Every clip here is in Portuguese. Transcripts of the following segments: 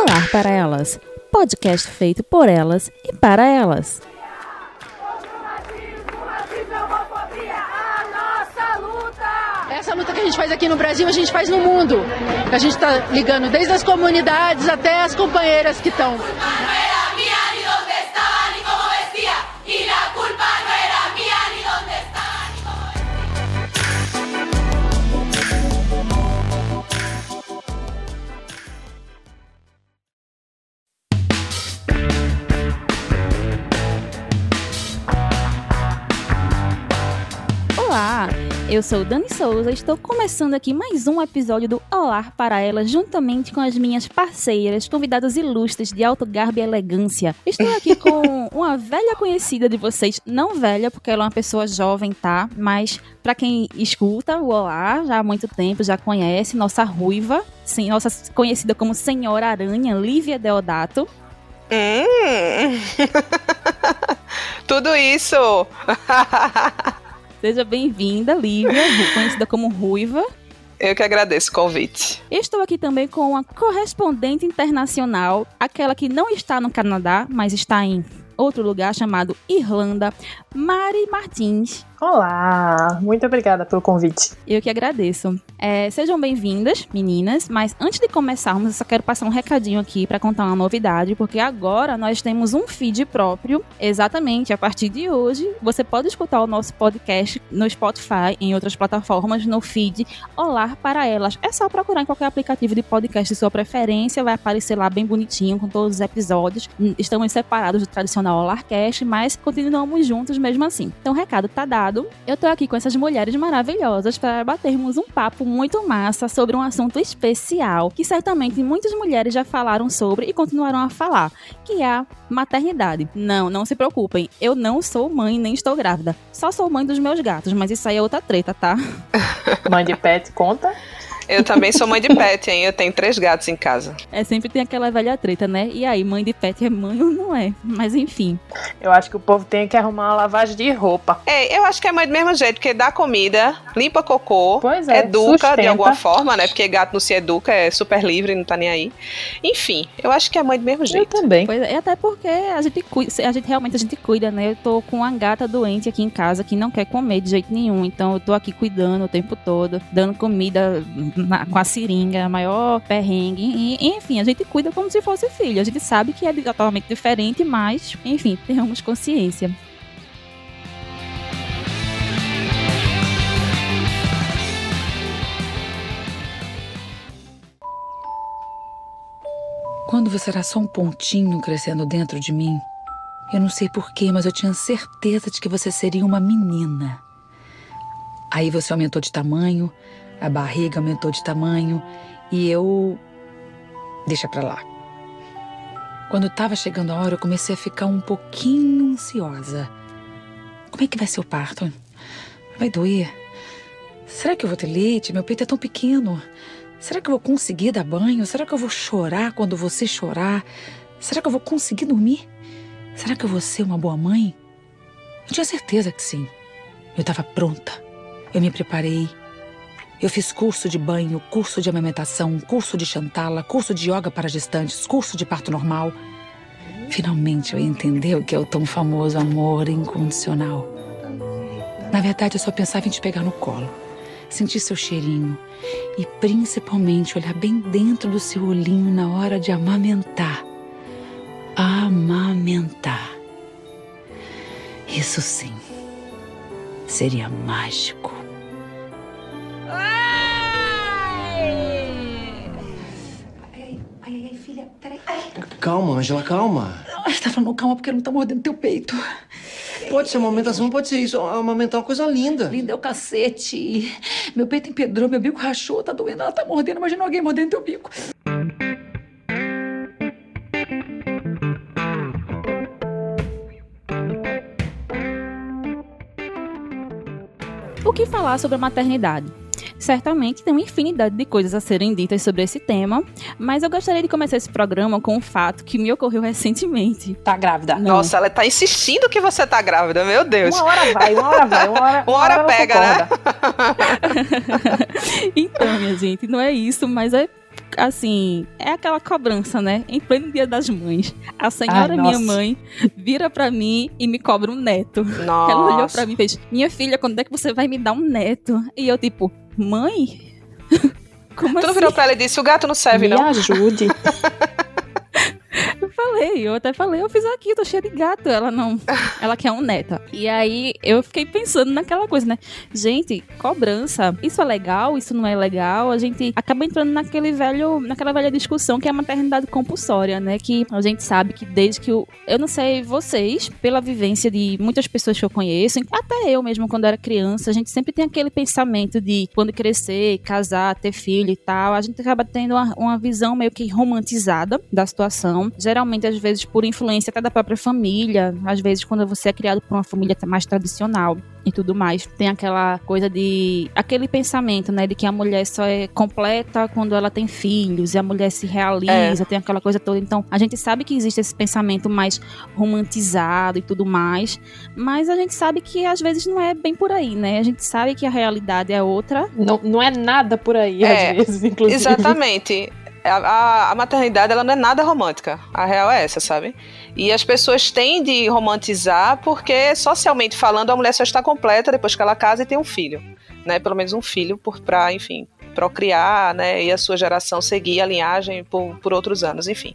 Olá para elas, podcast feito por elas e para elas. Essa luta que a gente faz aqui no Brasil, a gente faz no mundo. A gente está ligando desde as comunidades até as companheiras que estão. Eu sou Dani Souza e estou começando aqui mais um episódio do Olá para Elas, juntamente com as minhas parceiras, convidadas ilustres de alto garbo e elegância. Estou aqui com uma velha conhecida de vocês, não velha, porque ela é uma pessoa jovem, tá? Mas para quem escuta o Olá já há muito tempo, já conhece, nossa ruiva, sim, nossa conhecida como Senhora Aranha, Lívia Deodato. Hum. Tudo isso. Seja bem-vinda, Lívia, conhecida como Ruiva. Eu que agradeço o convite. Estou aqui também com uma correspondente internacional, aquela que não está no Canadá, mas está em outro lugar chamado Irlanda, Mari Martins. Olá, muito obrigada pelo convite. Eu que agradeço. É, sejam bem-vindas, meninas, mas antes de começarmos, eu só quero passar um recadinho aqui para contar uma novidade, porque agora nós temos um feed próprio, exatamente a partir de hoje. Você pode escutar o nosso podcast no Spotify, em outras plataformas, no feed Olá para Elas. É só procurar em qualquer aplicativo de podcast de sua preferência, vai aparecer lá bem bonitinho com todos os episódios. Estamos separados do tradicional Olarcast, mas continuamos juntos mesmo assim. Então, o recado tá dado. Eu tô aqui com essas mulheres maravilhosas para batermos um papo muito massa sobre um assunto especial que certamente muitas mulheres já falaram sobre e continuarão a falar, que é a maternidade. Não, não se preocupem, eu não sou mãe nem estou grávida. Só sou mãe dos meus gatos, mas isso aí é outra treta, tá? Mãe de pet conta? Eu também sou mãe de pet, hein? Eu tenho três gatos em casa. É, sempre tem aquela velha treta, né? E aí, mãe de pet é mãe ou não é? Mas enfim. Eu acho que o povo tem que arrumar uma lavagem de roupa. É, eu acho que é mãe do mesmo jeito, porque dá comida, limpa cocô, Pois é, educa sustenta. de alguma forma, né? Porque gato não se educa, é super livre, não tá nem aí. Enfim, eu acho que é mãe do mesmo Eu jeito. também. Pois é, até porque a gente cuida, a gente realmente a gente cuida, né? Eu tô com uma gata doente aqui em casa que não quer comer de jeito nenhum, então eu tô aqui cuidando o tempo todo, dando comida na- com a seringa, maior perrengue, e, enfim, a gente cuida como se fosse filho. A gente sabe que é totalmente diferente, mas, enfim, tenhamos consciência. Quando você era só um pontinho crescendo dentro de mim, eu não sei porquê, mas eu tinha certeza de que você seria uma menina. Aí você aumentou de tamanho, a barriga aumentou de tamanho e eu. Deixa pra lá. Quando tava chegando a hora, eu comecei a ficar um pouquinho ansiosa. Como é que vai ser o parto? Vai doer? Será que eu vou ter leite? Meu peito é tão pequeno. Será que eu vou conseguir dar banho? Será que eu vou chorar quando você chorar? Será que eu vou conseguir dormir? Será que eu vou ser uma boa mãe? Eu tinha certeza que sim. Eu estava pronta. Eu me preparei. Eu fiz curso de banho, curso de amamentação, curso de chantala, curso de yoga para gestantes, curso de parto normal. Finalmente eu ia entender o que é o tão famoso amor incondicional. Na verdade, eu só pensava em te pegar no colo, sentir seu cheirinho e principalmente olhar bem dentro do seu olhinho na hora de amamentar. Amamentar. Isso sim. Seria mágico. Peraí. Calma, Angela, calma. Ai, tá falando calma porque não tá mordendo teu peito. Pode ser amamentação, pode ser isso. Amamentar é uma coisa linda. Linda é o cacete. Meu peito empedrou, meu bico rachou, tá doendo, ela tá mordendo. Imagina alguém mordendo teu bico. O que falar sobre a maternidade? Certamente tem uma infinidade de coisas a serem ditas sobre esse tema, mas eu gostaria de começar esse programa com um fato que me ocorreu recentemente. Tá grávida. Não. Nossa, ela tá insistindo que você tá grávida, meu Deus. Uma hora vai, uma hora vai, uma hora, Uma hora ela pega, né? então, minha gente, não é isso, mas é assim, é aquela cobrança, né? Em pleno dia das mães. A senhora, Ai, minha mãe, vira pra mim e me cobra um neto. Nossa. Ela olhou pra mim e fez: Minha filha, quando é que você vai me dar um neto? E eu, tipo, mãe? Como Tu não assim? virou pra ela e disse: o gato não serve, Me não. ajude. Eu falei, eu até falei, eu fiz aqui, tô cheia de gato. Ela não. Ela quer um neto. E aí eu fiquei pensando naquela coisa, né? Gente, cobrança, isso é legal, isso não é legal. A gente acaba entrando naquele velho, naquela velha discussão que é a maternidade compulsória, né? Que a gente sabe que desde que o. Eu não sei vocês, pela vivência de muitas pessoas que eu conheço, até eu mesmo quando era criança, a gente sempre tem aquele pensamento de quando crescer, casar, ter filho e tal. A gente acaba tendo uma, uma visão meio que romantizada da situação. Geralmente, às vezes, por influência até da própria família. Às vezes, quando você é criado por uma família mais tradicional e tudo mais. Tem aquela coisa de. aquele pensamento, né? De que a mulher só é completa quando ela tem filhos e a mulher se realiza, tem aquela coisa toda. Então, a gente sabe que existe esse pensamento mais romantizado e tudo mais. Mas a gente sabe que às vezes não é bem por aí, né? A gente sabe que a realidade é outra. Não, não é nada por aí, É, às vezes, inclusive. Exatamente. A, a- a maternidade ela não é nada romântica. A real é essa, sabe? E as pessoas têm de romantizar porque, socialmente falando, a mulher só está completa depois que ela casa e tem um filho. Né? Pelo menos um filho por, pra, enfim, procriar, né? E a sua geração seguir a linhagem por, por outros anos, enfim.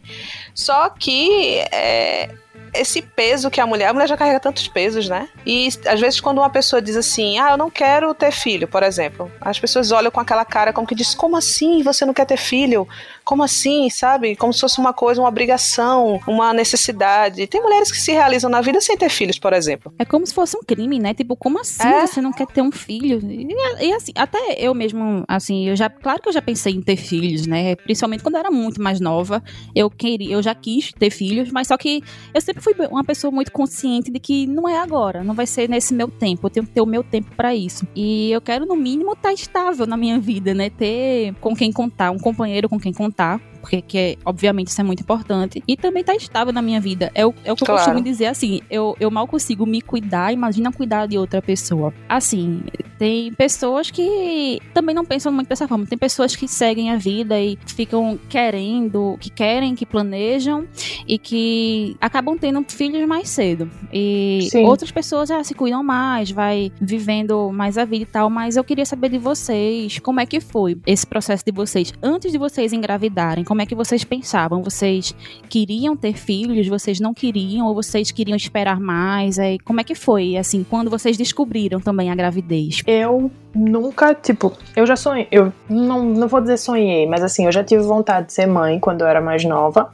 Só que é, esse peso que a mulher, a mulher já carrega tantos pesos, né? E às vezes quando uma pessoa diz assim, ah, eu não quero ter filho, por exemplo, as pessoas olham com aquela cara como que diz, como assim você não quer ter filho? Como assim, sabe? Como se fosse uma coisa, uma obrigação, uma necessidade. Tem mulheres que se realizam na vida sem ter filhos, por exemplo. É como se fosse um crime, né? Tipo, como assim É. você não quer ter um filho? E, e assim, até eu mesmo, assim, eu já, claro que eu já pensei em ter filhos, né? Principalmente quando eu era muito mais nova, eu queria, eu já quis ter filhos, mas só que eu sempre fui uma pessoa muito consciente de que não é agora, não vai ser nesse meu tempo, eu tenho que ter o meu tempo pra isso. E eu quero no mínimo estar estável na minha vida, né? Ter com quem contar, um companheiro com quem contar, contar porque que é, obviamente isso é muito importante. E também estar estável na minha vida. É o, é o que eu Claro. costumo dizer assim, eu, eu mal consigo me cuidar, imagina cuidar de outra pessoa. Assim, tem pessoas que também não pensam muito dessa forma. Tem pessoas que seguem a vida e ficam querendo, que querem, que planejam e que acabam tendo filhos mais cedo. E Sim. outras pessoas já se cuidam mais, vai vivendo mais a vida e tal, mas eu queria saber de vocês, como é que foi esse processo de vocês antes de vocês engravidarem? Como é que vocês pensavam? Vocês queriam ter filhos? Vocês não queriam ou vocês queriam esperar mais? Aí, como é que foi assim quando vocês descobriram também a gravidez? Eu nunca, tipo, eu já sonhei, eu não, não vou dizer sonhei, mas assim, eu já tive vontade de ser mãe quando eu era mais nova.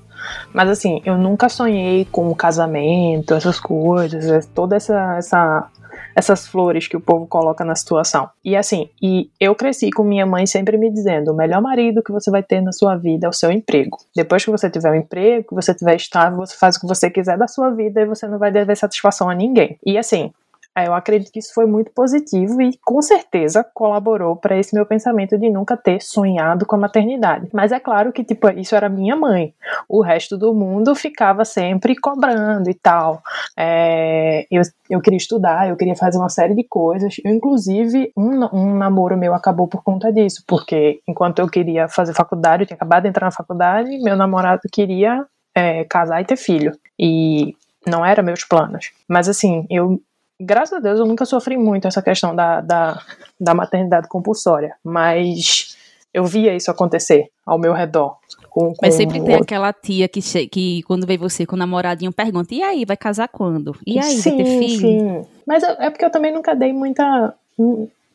Mas assim, eu nunca sonhei com casamento, essas coisas, toda essa, essa essas flores que o povo coloca na situação. E assim, e eu cresci com minha mãe sempre me dizendo: o melhor marido que você vai ter na sua vida é o seu emprego. Depois que você tiver um emprego, que você tiver estável, você faz o que você quiser da sua vida e você não vai dever satisfação a ninguém. E assim, Eu acredito que isso foi muito positivo e com certeza colaborou para esse meu pensamento de nunca ter sonhado com a maternidade. Mas é claro que tipo isso era minha mãe. O resto do mundo ficava sempre cobrando e tal. É, eu, eu queria estudar, eu queria fazer uma série de coisas. Eu, inclusive, um, um namoro meu acabou por conta disso, porque enquanto eu queria fazer faculdade, eu tinha acabado de entrar na faculdade, meu namorado queria é, casar e ter filho. E não era meus planos. Mas assim, eu graças a Deus eu nunca sofri muito essa questão da, da, da maternidade compulsória, mas eu via isso acontecer ao meu redor. Com, Mas com sempre tem outro- aquela tia que, que quando vê você com o namoradinho pergunta: e aí, vai casar quando? E aí, sim, vai ter filho? Sim. Mas é é porque eu também nunca dei muita.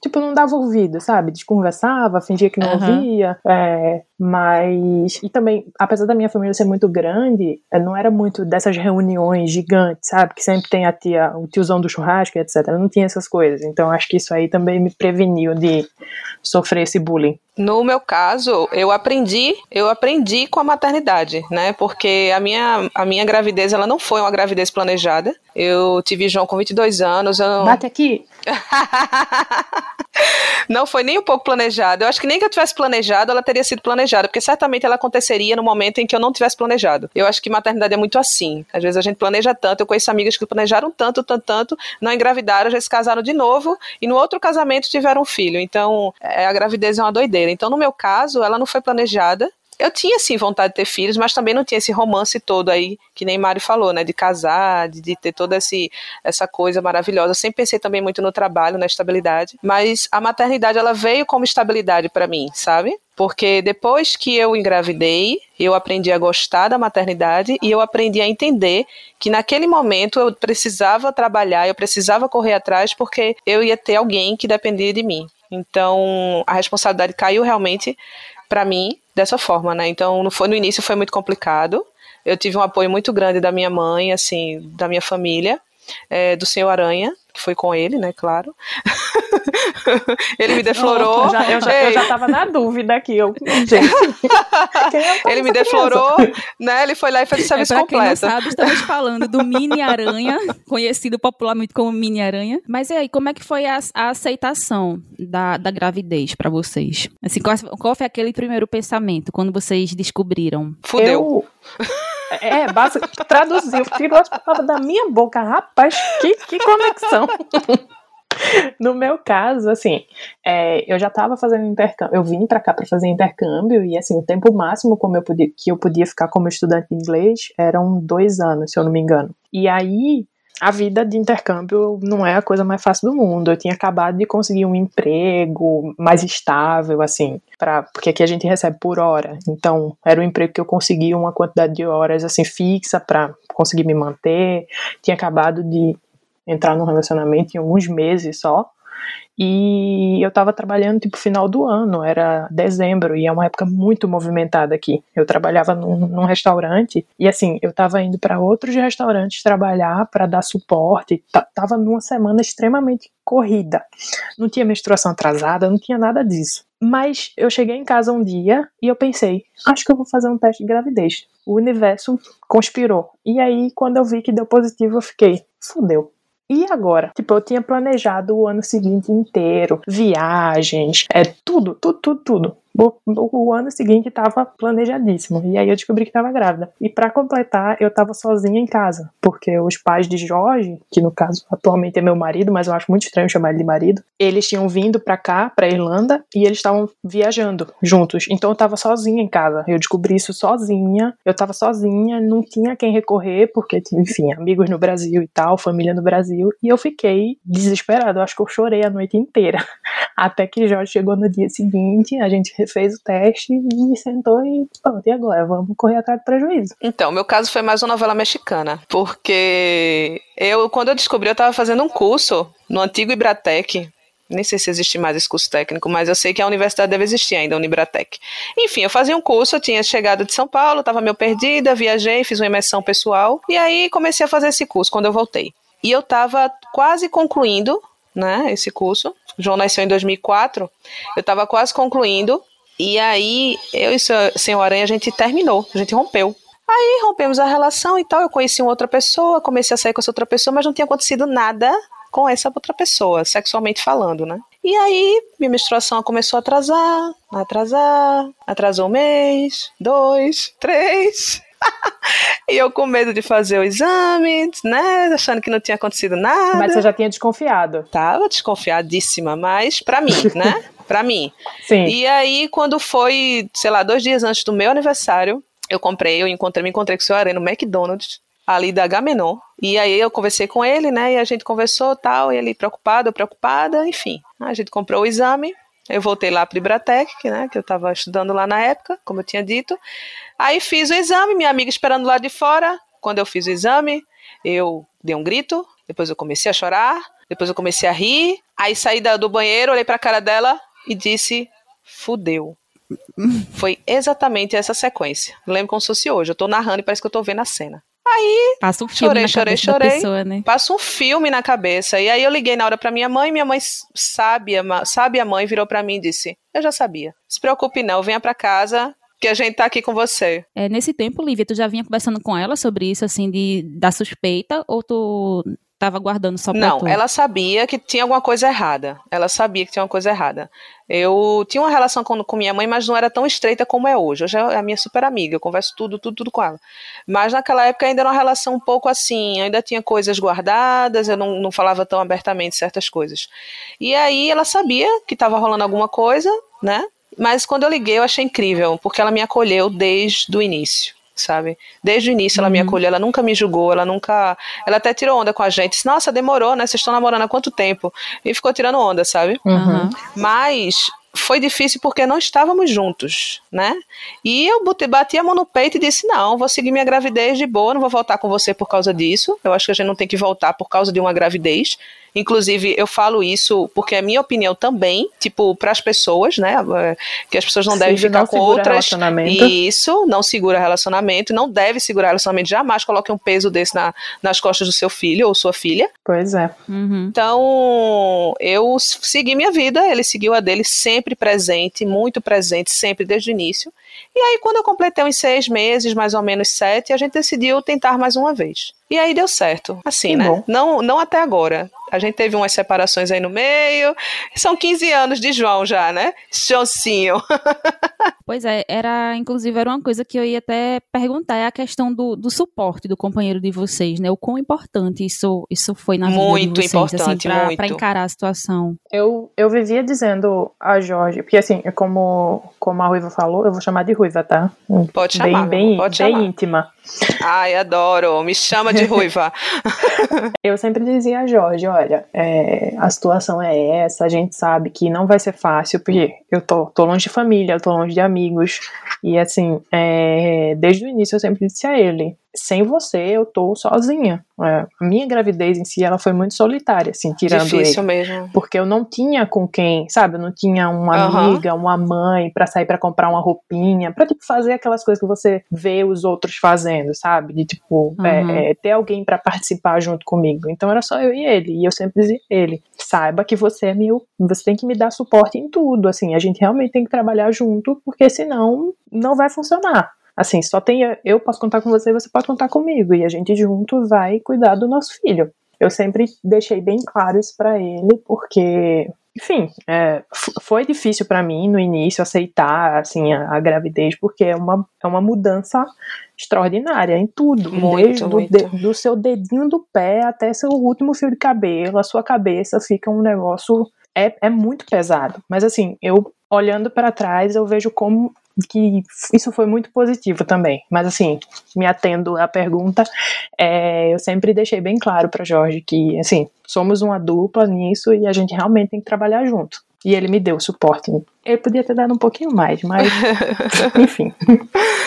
Tipo, não dava ouvido, sabe? Desconversava, fingia que não Aham. ouvia. é, mas. E também, apesar da minha família ser muito grande, é, não era muito dessas reuniões gigantes, sabe? Que sempre tem a tia, o tiozão do churrasco, etc. Eu não tinha essas coisas. Então acho que isso aí também me preveniu de sofrer esse bullying. No meu caso, eu aprendi, eu aprendi com a maternidade, né? Porque a minha, a minha gravidez, ela não foi uma gravidez planejada. Eu tive João com 22 anos, eu Bate aqui! não foi nem um pouco planejada. Eu acho que nem que eu tivesse planejado, ela teria sido planejada, porque certamente ela aconteceria no momento em que eu não tivesse planejado. Eu acho que maternidade é muito assim. Às vezes a gente planeja tanto, eu conheço amigas que planejaram tanto, tanto, tanto, não engravidaram, já se casaram de novo e no outro casamento tiveram um filho. Então, é, a gravidez é uma doideira. Então, no meu caso, ela não foi planejada, eu tinha sim vontade de ter filhos, mas também não tinha esse romance todo aí, que nem Mário falou, né? De casar, de, de ter toda esse, essa coisa maravilhosa. Eu sempre pensei também muito no trabalho, na estabilidade. Mas a maternidade, ela veio como estabilidade para mim, sabe? Porque depois que eu engravidei, eu aprendi a gostar da maternidade e eu aprendi a entender que naquele momento eu precisava trabalhar, eu precisava correr atrás, porque eu ia ter alguém que dependia de mim. Então, a responsabilidade caiu realmente para mim dessa forma, né? Então, no, foi, no início foi muito complicado. Eu tive um apoio muito grande da minha mãe, assim, da minha família, é, do senhor Aranha, que foi com ele, né, claro. ele me deflorou. Eu já, eu, já, eu já tava na dúvida aqui. Eu, gente, é ele me deflorou, né? Ele foi lá e fez o serviço é, pra completo. Quem não sabe, estamos falando do Mini Aranha, conhecido popularmente como Mini Aranha. Mas e aí, como é que foi a, a aceitação da, da gravidez para vocês? Assim, qual, qual, foi aquele primeiro pensamento quando vocês descobriram? Fudeu. Eu... É, básico, traduziu, tirou as palavras da minha boca. Rapaz, que, que conexão. No meu caso, assim, é, eu já estava fazendo intercâmbio, eu vim para cá para fazer intercâmbio e assim o tempo máximo como eu podia, que eu podia ficar como estudante de inglês eram dois anos, se eu não me engano. E aí a vida de intercâmbio não é a coisa mais fácil do mundo. Eu tinha acabado de conseguir um emprego mais estável, assim, para porque aqui a gente recebe por hora. Então, era um emprego que eu conseguia uma quantidade de horas assim fixa para conseguir me manter. Tinha acabado de entrar num relacionamento em alguns meses só. E eu estava trabalhando tipo final do ano, era dezembro, e é uma época muito movimentada aqui. Eu trabalhava num, num restaurante e assim, eu estava indo para outros restaurantes trabalhar para dar suporte. Tava numa semana extremamente corrida. Não tinha menstruação atrasada, não tinha nada disso. Mas eu cheguei em casa um dia e eu pensei, acho que eu vou fazer um teste de gravidez. O universo conspirou. E aí, quando eu vi que deu positivo, eu fiquei, fudeu e agora? Tipo, eu tinha planejado o ano seguinte inteiro, viagens, é tudo, tudo, tudo, tudo o, ano seguinte estava planejadíssimo. E aí eu descobri que estava grávida. E para completar, eu estava sozinha em casa, porque os pais de Jorge, que no caso atualmente é meu marido, mas eu acho muito estranho chamar ele de marido, eles tinham vindo para cá, para Irlanda, e eles estavam viajando juntos. Então eu estava sozinha em casa. Eu descobri isso sozinha. Eu estava sozinha, não tinha quem recorrer, porque enfim, amigos no Brasil e tal, família no Brasil, e eu fiquei desesperada. Eu acho que eu chorei a noite inteira. Até que Jorge chegou no dia seguinte, a gente fez o teste e sentou e pronto, e agora? Vamos correr atrás do prejuízo. Então, meu caso foi mais uma novela mexicana, porque eu, quando eu descobri, eu estava fazendo um curso no antigo Ibratec, nem sei se existe mais esse curso técnico, mas eu sei que a universidade deve existir ainda, a Unibratec. Enfim, eu fazia um curso, eu tinha chegado de São Paulo, estava meio perdida, viajei, fiz uma imersão pessoal, e aí comecei a fazer esse curso quando eu voltei. E eu estava quase concluindo né, esse curso. O João nasceu em 2004, eu estava quase concluindo, e aí, eu e o senhor Aranha, a gente terminou, a gente rompeu. Aí rompemos a relação e tal. Eu conheci uma outra pessoa, comecei a sair com essa outra pessoa, mas não tinha acontecido nada com essa outra pessoa, sexualmente falando, né? E aí, minha menstruação começou a atrasar, a atrasar, atrasou um mês, dois, três. e eu com medo de fazer o exame, né? Achando que não tinha acontecido nada. Mas você já tinha desconfiado? Tava desconfiadíssima, mas para mim, né? para mim. Sim. E aí, quando foi, sei lá, dois dias antes do meu aniversário, eu comprei, eu encontrei, me encontrei com o seu Arena no McDonald's, ali da Gamenon. E aí eu conversei com ele, né? E a gente conversou tal, e ele preocupado, preocupada, enfim. A gente comprou o exame. Eu voltei lá para Ibratec, né, que eu estava estudando lá na época, como eu tinha dito. Aí fiz o exame, minha amiga esperando lá de fora. Quando eu fiz o exame, eu dei um grito, depois eu comecei a chorar, depois eu comecei a rir. Aí saí do banheiro, olhei para a cara dela, e disse: fudeu. Foi exatamente essa sequência. lembro como se fosse hoje. Eu tô narrando e parece que eu tô vendo a cena. Aí, Passa um filme chorei, chorei, chorei. Pessoa, né? Passa um filme na cabeça. E aí eu liguei na hora pra minha mãe, minha mãe sabe, sabe a mãe, virou pra mim e disse: Eu já sabia. Se preocupe não, venha pra casa. Que a gente tá aqui com você. É, nesse tempo, Lívia, tu já vinha conversando com ela sobre isso, assim, de, da suspeita, ou tu estava guardando só pra Não, tu? ela sabia que tinha alguma coisa errada. Ela sabia que tinha uma coisa errada. Eu tinha uma relação com, com minha mãe, mas não era tão estreita como é hoje. Hoje é a minha super amiga, eu converso tudo, tudo, tudo com ela. Mas naquela época ainda era uma relação um pouco assim, ainda tinha coisas guardadas, eu não, não falava tão abertamente certas coisas. E aí ela sabia que estava rolando alguma coisa, né? Mas quando eu liguei, eu achei incrível, porque ela me acolheu desde o início sabe? Desde o início ela me Uhum. acolheu, ela nunca me julgou, ela nunca. Ela até tirou onda com a gente. Disse, Nossa, demorou, né? Vocês estão namorando há quanto tempo? E ficou tirando onda, sabe? Uhum. Aham. Mas foi difícil porque não estávamos juntos, né? E eu botei- bati a mão no peito e disse: não, vou seguir minha gravidez de boa, não vou voltar com você por causa disso. Eu acho que a gente não tem que voltar por causa de uma gravidez. Inclusive, eu falo isso porque é minha opinião também, tipo, para as pessoas, né? é, Que as pessoas não devem Signo ficar não com segura outras. Isso, não segura relacionamento, não deve segurar relacionamento. Jamais coloque um peso desse na- nas costas do seu filho ou sua filha. Pois é. Uhum. Então, eu segui minha vida, ele seguiu a dele, sempre presente, muito presente, sempre desde o início. E aí, quando eu completei uns seis meses, mais ou menos sete, a gente decidiu tentar mais uma vez. E aí deu certo, assim, Que né? bom. Não, não até agora. A gente teve umas separações aí no meio. São 15 anos de João já, né? Joãozinho. Pois é, era, inclusive, era uma coisa que eu ia até perguntar, é a questão do, do suporte do companheiro de vocês, né? O quão importante isso, isso foi na vida Muito de vocês, importante, assim, pra, muito. pra encarar a situação. Eu, eu vivia dizendo a Jorge, porque assim, como, como a Ruiva falou, eu vou chamar de Ruiva, tá? Pode bem, chamar, bem, amor, pode bem chamar. íntima. Ai, adoro. Me chama de ruiva. Eu sempre dizia a Jorge, olha, é, a situação é essa, a gente sabe que não vai ser fácil, porque eu tô, tô longe de família, eu tô longe de amigos, e assim, é, desde o início eu sempre disse a ele, sem você eu tô sozinha. É, a minha gravidez em si, ela foi muito solitária, assim, tirando Difícil ele. mesmo. Porque eu não tinha com quem, sabe? Eu não tinha uma Aham. amiga, uma mãe pra sair pra comprar uma roupinha, pra tipo fazer aquelas coisas que você vê os outros fazendo, sabe? De tipo é, Aham. é, ter alguém pra participar junto comigo. Então era só eu e ele. E eu sempre dizia ele: saiba que você é meu, você tem que me dar suporte em tudo. Assim, a gente realmente tem que trabalhar junto, porque senão não vai funcionar. Assim, só tem eu posso contar com você, você pode contar comigo e a gente junto vai cuidar do nosso filho. Eu sempre deixei bem claro isso pra ele, porque, enfim, é, foi difícil pra mim no início aceitar assim a, a gravidez, porque é uma, é uma mudança extraordinária em tudo, Muito, desde do, muito. de- do seu dedinho do pé até seu último fio de cabelo, a sua cabeça fica um negócio é, é muito pesado. Mas assim, eu olhando pra trás, eu vejo como que isso foi muito positivo também. Mas assim, me atendo à pergunta, é, eu sempre deixei bem claro para Jorge que assim somos uma dupla nisso e a gente realmente tem que trabalhar junto. E ele me deu suporte. Ele podia ter dado um pouquinho mais, mas enfim,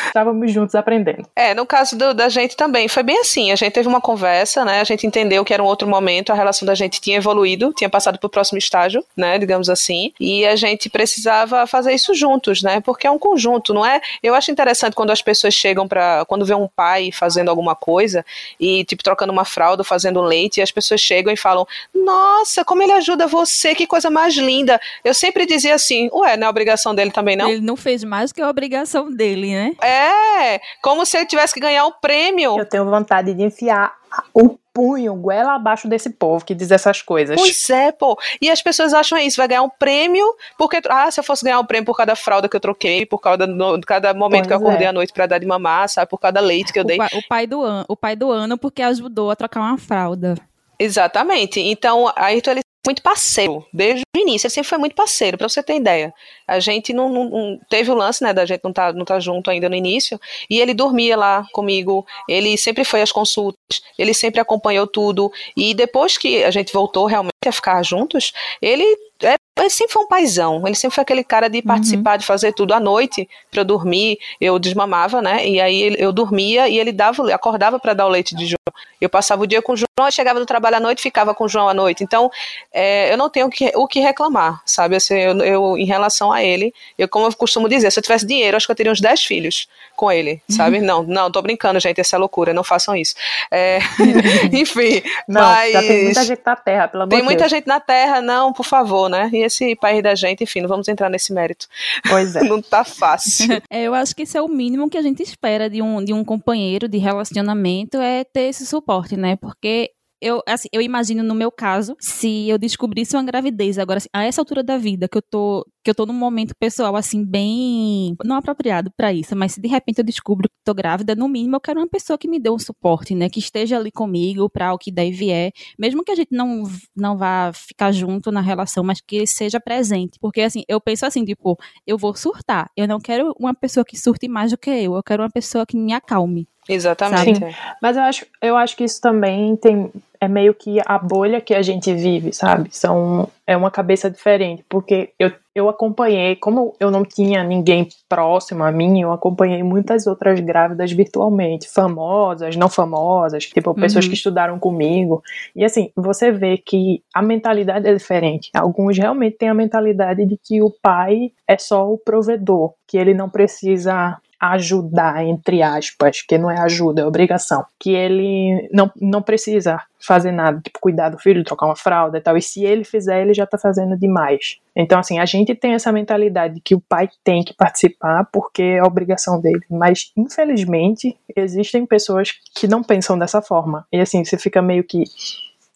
estávamos juntos aprendendo. É, no caso do- da gente também, foi bem assim. A gente teve uma conversa, né? A gente entendeu que era um outro momento, a relação da gente tinha evoluído, tinha passado para o próximo estágio, né? Digamos assim. E a gente precisava fazer isso juntos, né? Porque é um conjunto, não é? Eu acho interessante quando as pessoas chegam para. Quando vê um pai fazendo alguma coisa e, tipo, trocando uma fralda, fazendo leite, e as pessoas chegam e falam: Nossa, como ele ajuda você, que coisa mais linda. Eu sempre dizia assim: Ué, não é obrigação dele também, não? Ele não fez mais do que a obrigação dele, né? É, como se ele tivesse que ganhar um prêmio. Eu tenho vontade de enfiar o punho goela abaixo desse povo que diz essas coisas. Pois é, pô. E as pessoas acham isso, vai ganhar um prêmio, porque, ah, se eu fosse ganhar um prêmio por cada fralda que eu troquei, por cada, no, cada momento que eu Pois acordei é. à noite pra dar de mamar, sabe, por cada leite que eu O, dei. pa- o pai do ano, o pai do ano porque ajudou a trocar uma fralda. Exatamente. Então, a Ayrton, ele é muito parceiro, desde o início, ele sempre foi muito parceiro, pra você ter ideia. A gente não, não- não- teve o lance, né, da gente não tá, não tá junto ainda no início, e ele dormia lá comigo, ele sempre foi às consultas, ele sempre acompanhou tudo, e depois que a gente voltou realmente a ficar juntos, ele, é- ele sempre foi um paizão, ele sempre foi aquele cara de participar, de fazer tudo à noite, pra eu dormir, eu desmamava, né, e aí eu dormia e ele dava, acordava pra dar o leite de João. Eu passava o dia com o João, chegava do trabalho à noite, ficava com o João à noite. Então, é, eu não tenho o que, o que reclamar, sabe? Assim, eu, eu, em relação a ele, eu, como eu costumo dizer, se eu tivesse dinheiro, acho que eu teria uns 10 filhos com ele, sabe? Não, não, tô brincando, gente, essa é loucura, não façam isso. É, enfim, Não, mas já tem muita gente na terra, pelo amor muita Deus. gente na Terra, não, por favor, né? E esse país da gente, enfim, não vamos entrar nesse mérito. Pois é. Não tá fácil. É, eu acho que isso é o mínimo que a gente espera de um, de um companheiro de relacionamento, é ter esse suporte, né? Porque eu, assim, eu imagino no meu caso, se eu descobrisse uma gravidez agora, assim, a essa altura da vida, que eu tô, que eu tô num momento pessoal, assim, bem não apropriado para isso, mas se de repente eu descubro que tô grávida, no mínimo eu quero uma pessoa que me dê um suporte, né? Que esteja ali comigo para o que e vier, mesmo que a gente não, não vá ficar junto na relação, mas que seja presente. Porque, assim, eu penso assim, tipo, eu vou surtar. Eu não quero uma pessoa que surte mais do que eu, eu quero uma pessoa que me acalme. Exatamente. Sim, mas eu acho, eu acho que isso também tem é meio que a bolha que a gente vive, sabe? São é uma cabeça diferente, porque eu, eu acompanhei, como eu não tinha ninguém próximo a mim, eu acompanhei muitas outras grávidas virtualmente, famosas, não famosas, tipo pessoas Uhum. que estudaram comigo. E assim, você vê que a mentalidade é diferente. Alguns realmente têm a mentalidade de que o pai é só o provedor, que ele não precisa ajudar, entre aspas, que não é ajuda, é obrigação, que ele não, não precisa fazer nada, tipo cuidar do filho, trocar uma fralda e tal, e se ele fizer, ele já tá fazendo demais. Então, assim, a gente tem essa mentalidade de que o pai tem que participar porque é obrigação dele, mas infelizmente existem pessoas que não pensam dessa forma, e assim, você fica meio que,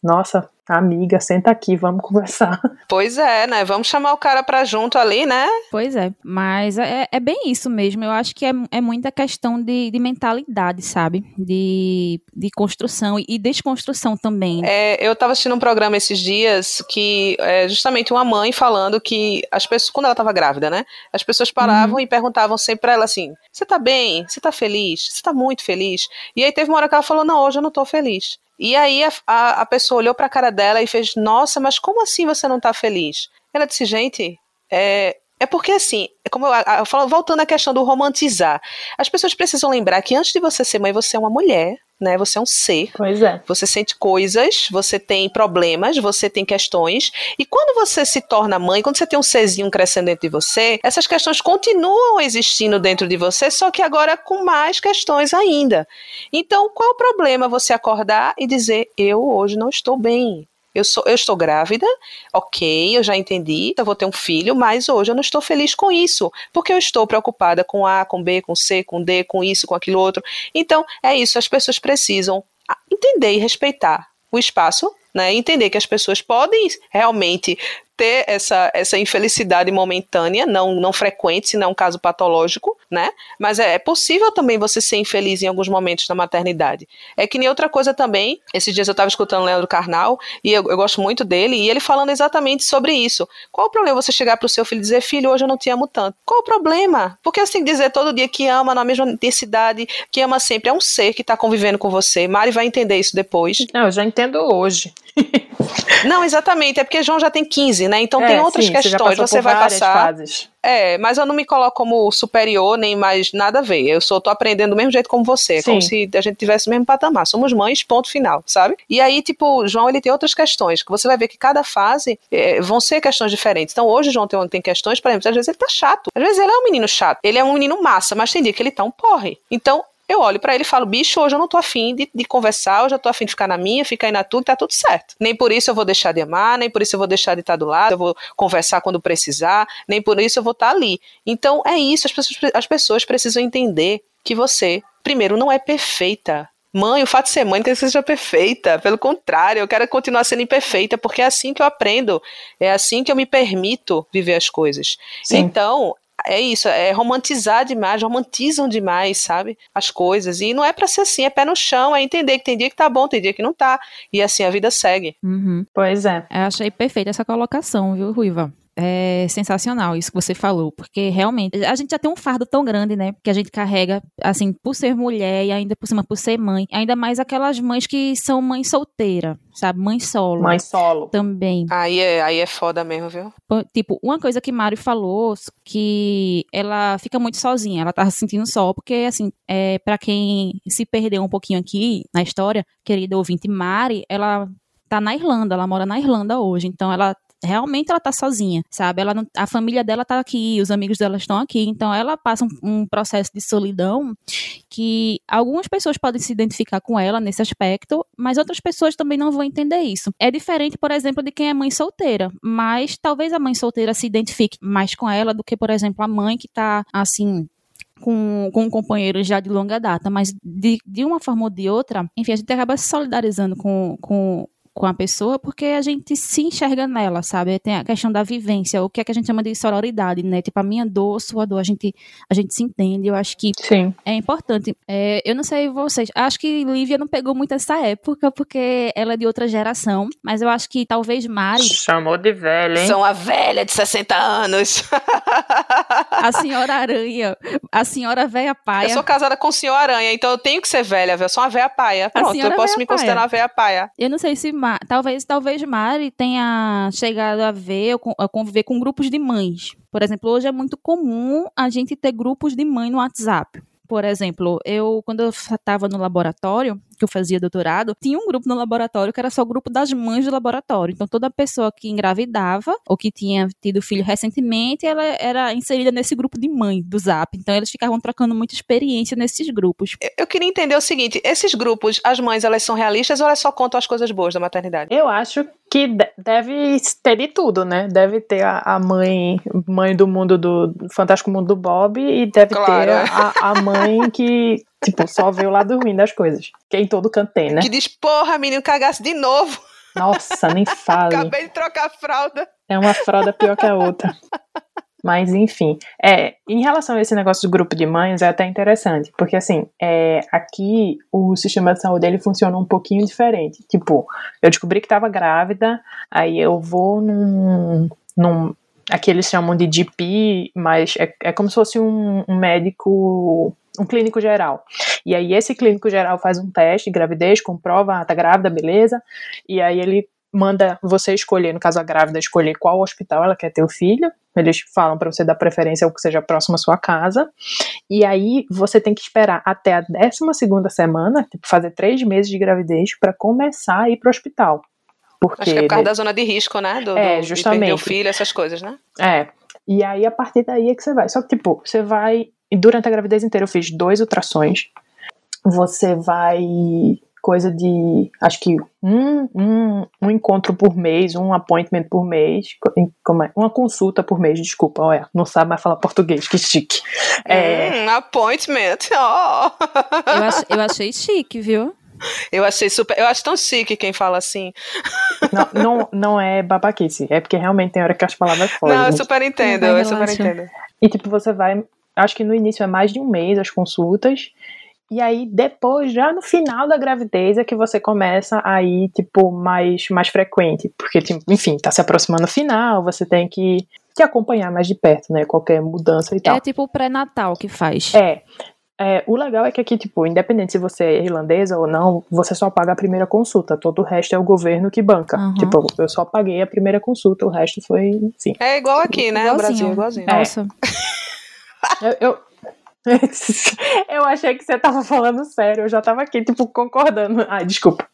nossa, amiga, senta aqui, vamos conversar. Pois é, né? Vamos chamar o cara pra junto ali, né? Pois é, mas é, é bem isso mesmo. Eu acho que é, é muita questão de, de mentalidade, sabe? De, de construção e, desconstrução também. É, eu tava assistindo um programa esses dias que é justamente uma mãe falando que as pessoas, quando ela tava grávida, né? As pessoas paravam e perguntavam sempre pra ela assim: Você tá bem? Você tá feliz? Você tá muito feliz? E aí teve uma hora que ela falou: Não, hoje eu não tô feliz. E aí a, a, a pessoa olhou pra cara dela e fez: Nossa, mas como assim você não tá feliz? Ela disse: Gente, é, é porque assim, é como eu, eu falo, voltando à questão do romantizar, as pessoas precisam lembrar que antes de você ser mãe, você é uma mulher, né? Você é um ser. Pois é. Você sente coisas, você tem problemas, você tem questões. E quando você se torna mãe, quando você tem um serzinho crescendo dentro de você, essas questões continuam existindo dentro de você, só que agora com mais questões ainda. Então, qual o problema você acordar e dizer: Eu hoje não estou bem? Eu, sou, eu estou grávida, ok, eu já entendi, eu vou ter um filho, mas hoje eu não estou feliz com isso, porque eu estou preocupada com A, com B, com C, com D, com isso, com aquilo outro. Então, é isso, as pessoas precisam entender e respeitar o espaço, né? Entender que as pessoas podem realmente ter essa, essa infelicidade momentânea, não, não frequente, se não é um caso patológico, né? Mas é, é possível também você ser infeliz em alguns momentos da maternidade. É que nem outra coisa também, esses dias eu estava escutando o Leandro Carnal, e eu, eu gosto muito dele, e ele falando exatamente sobre isso. Qual o problema você chegar pro seu filho e dizer, filho, hoje eu não te amo tanto? Qual o problema? Porque que dizer todo dia que ama na mesma intensidade, que ama sempre. É um ser que está convivendo com você. Mari vai entender isso depois. Não, eu já entendo hoje. Não, exatamente. É porque João já tem 15, né? Então tem É, outras sim, você questões. Você, por vai passar. fases. É, mas eu não me coloco como superior, nem mais nada a ver. Eu sou, tô aprendendo do mesmo jeito como você. Sim. Como se a gente tivesse o mesmo patamar. Somos mães, ponto final, sabe? E aí, tipo, João, ele tem outras questões, que você vai ver que cada fase é, vão ser questões diferentes. Então, hoje, João tem, tem questões, por exemplo, às vezes ele tá chato. Às vezes ele é um menino chato. Ele é um menino massa, mas tem dia que ele tá um porre. Então, eu olho pra ele e falo, bicho, hoje eu não tô afim de, de conversar, hoje eu tô afim de ficar na minha, ficar aí na tua, tá tudo certo. Nem por isso eu vou deixar de amar, nem por isso eu vou deixar de estar do lado, eu vou conversar quando precisar, nem por isso eu vou estar ali. Então é isso, as pessoas, as pessoas precisam entender que você, primeiro, não é perfeita. Mãe, o fato de ser mãe não quer que você seja perfeita. Pelo contrário, eu quero continuar sendo imperfeita, porque é assim que eu aprendo. É assim que eu me permito viver as coisas. Sim. Então, é isso, é romantizar demais, romantizam demais, sabe? As coisas. E não é pra ser assim, é pé no chão, é entender que tem dia que tá bom, tem dia que não tá. E assim a vida segue. Uhum. Pois é. Eu achei perfeita essa colocação, viu, Ruiva? É sensacional isso que você falou, porque realmente a gente já tem um fardo tão grande, né? Que a gente carrega, assim, por ser mulher e ainda por cima por ser mãe. Ainda mais aquelas mães que são mãe solteira, sabe? Mãe solo. Mãe solo. Também. Aí é, aí é foda mesmo, viu? Tipo, uma coisa que Mário falou, que ela fica muito sozinha, ela tá se sentindo só, porque, assim, é, para quem se perdeu um pouquinho aqui na história, querida ouvinte, Mari, ela tá na Irlanda, ela mora na Irlanda hoje, então ela realmente ela tá sozinha, sabe? Ela não- a família dela tá aqui, os amigos dela estão aqui, então ela passa um, um processo de solidão que algumas pessoas podem se identificar com ela nesse aspecto, mas outras pessoas também não vão entender isso. É diferente, por exemplo, de quem é mãe solteira, mas talvez a mãe solteira se identifique mais com ela do que, por exemplo, a mãe que tá assim com, com um companheiro já de longa data, mas de, de uma forma ou de outra, enfim, a gente acaba se solidarizando com, com, com a pessoa porque a gente se enxerga nela, sabe? Tem a questão da vivência, o que é que a gente chama de sororidade, né? Tipo, a minha dor, sua dor, a gente, a gente se entende. Eu acho que Sim. é importante. É, eu não sei vocês, acho que Lívia não pegou muito essa época porque ela é de outra geração, mas eu acho que talvez Mari, Chamou de velho, hein? São a velha de 60 anos. a senhora aranha, a senhora véia Eu paia. sou casada com o senhor Aranha, então eu tenho que ser velha, velho. Eu sou uma velha paia. Pronto, eu posso me paia. considerar uma velha paia. Eu não sei se talvez talvez Mari tenha chegado a ver a conviver com grupos de mães. Por exemplo, hoje é muito comum a gente ter grupos de mãe no WhatsApp. Por exemplo, eu quando eu estava no laboratório, que eu fazia doutorado, tinha um grupo no laboratório que era só o grupo das mães do laboratório. Então toda pessoa que engravidava ou que tinha tido filho recentemente, ela era inserida nesse grupo de mãe do Zap. Então eles ficavam trocando muita experiência nesses grupos. Eu- Eu queria entender o seguinte: esses grupos, as mães, elas são realistas ou elas só contam as coisas boas da maternidade? Eu acho que de- deve ter de tudo, né? Deve ter a, a mãe, mãe do mundo do Fantástico Mundo do Bob e deve Claro. ter a, a mãe que, tipo, só vê o lado ruim das coisas. Que em todo canto tem, né? Que diz, porra, menino, cagasse de novo. Nossa, nem fale. Acabei de trocar a fralda. É uma fralda pior que a outra. Mas, enfim. É, em relação a esse negócio do grupo de mães, é até interessante. Porque, assim, é, aqui o sistema de saúde ele funciona um pouquinho diferente. Tipo, eu descobri que estava grávida, aí eu vou num. num aqui eles chamam de GP, mas é, é como se fosse um, um médico. Um clínico geral. E aí, esse clínico geral faz um teste de gravidez, comprova, ah, tá grávida, beleza. E aí, ele manda você escolher, no caso a grávida, escolher qual hospital ela quer ter o filho. Eles falam para você dar preferência ao que seja próximo à sua casa. E aí você tem que esperar até a 12 semana, tipo, fazer três meses de gravidez, para começar a ir para o hospital. Porque Acho que é por causa da zona de risco, né? Do, É, do- de justamente. perder o filho, essas coisas, né? É. E aí, a partir daí é que você vai. Só que, tipo, você vai. E Durante a gravidez inteira, eu fiz dois ultrassons. Você vai. Coisa de. Acho que um, um, um encontro por mês, um appointment por mês. Como é? Uma consulta por mês, desculpa, olha. Não sabe mais falar português, que chique. É, Hum, appointment. Oh. Eu, ach- eu achei chique, viu? Eu achei super. Eu acho tão chique quem fala assim. não, não, não é babaquice, é porque realmente tem hora que as palavras fogem. Não, eu super entendo, eu super entendo. E tipo, você vai. Acho que no início é mais de um mês as consultas. E aí, depois, já no final da gravidez, é que você começa a ir, tipo, mais, mais frequente. Porque, tipo, enfim, tá se aproximando o final, você tem que, que acompanhar mais de perto, né? Qualquer mudança e tal. É tipo o pré-natal que faz. É. É, o legal é que aqui, tipo, independente se você é irlandesa ou não, você só paga a primeira consulta. Todo o resto é o governo que banca. Uhum. Tipo, eu só paguei a primeira consulta, o resto foi, enfim. É igual aqui, né? No Brasil, igualzinho. É. Nossa. Eu, eu... eu achei que você tava falando sério, eu já tava aqui, tipo, concordando. Ai, desculpa.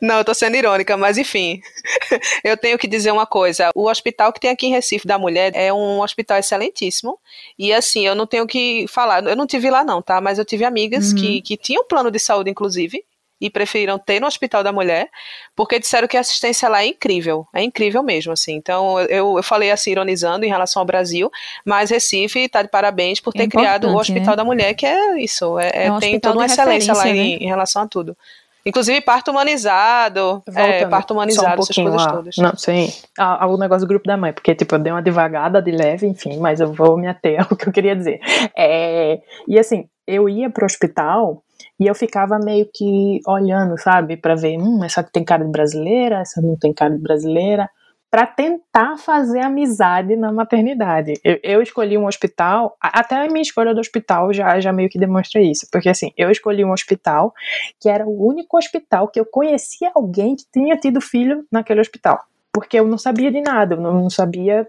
Não, eu tô sendo irônica, mas enfim. eu tenho que dizer uma coisa. O hospital que tem aqui em Recife da Mulher é um hospital excelentíssimo. E assim, eu não tenho que falar. Eu não tive lá, não, tá? Mas eu tive amigas Uhum. que, que tinham plano de saúde, inclusive. E preferiram ter no Hospital da Mulher, porque disseram que a assistência lá é incrível. É incrível mesmo, assim. Então, eu, eu falei assim, ironizando em relação ao Brasil, mas Recife tá de parabéns por É ter criado o Hospital né? da Mulher, que é isso. É, é- É um tem hospital toda uma de excelência lá referência, em, né? em relação a tudo. Inclusive parto humanizado. é, parto só um humanizado, essas pouquinho coisas lá. todas. Não, sim. Ah, ah, o negócio do grupo da mãe, porque, tipo, eu dei uma devagada de leve, enfim, mas eu vou me ater ao que eu queria dizer. É, e assim, eu ia pro hospital e eu ficava meio que olhando, sabe, pra ver, hum, essa tem cara de brasileira, essa não tem cara de brasileira, pra tentar fazer amizade na maternidade. Eu, eu escolhi um hospital, até a minha escolha do hospital já, já meio que demonstra isso, porque assim, eu escolhi um hospital que era o único hospital que eu conhecia alguém que tinha tido filho naquele hospital. Porque eu não sabia de nada, eu não sabia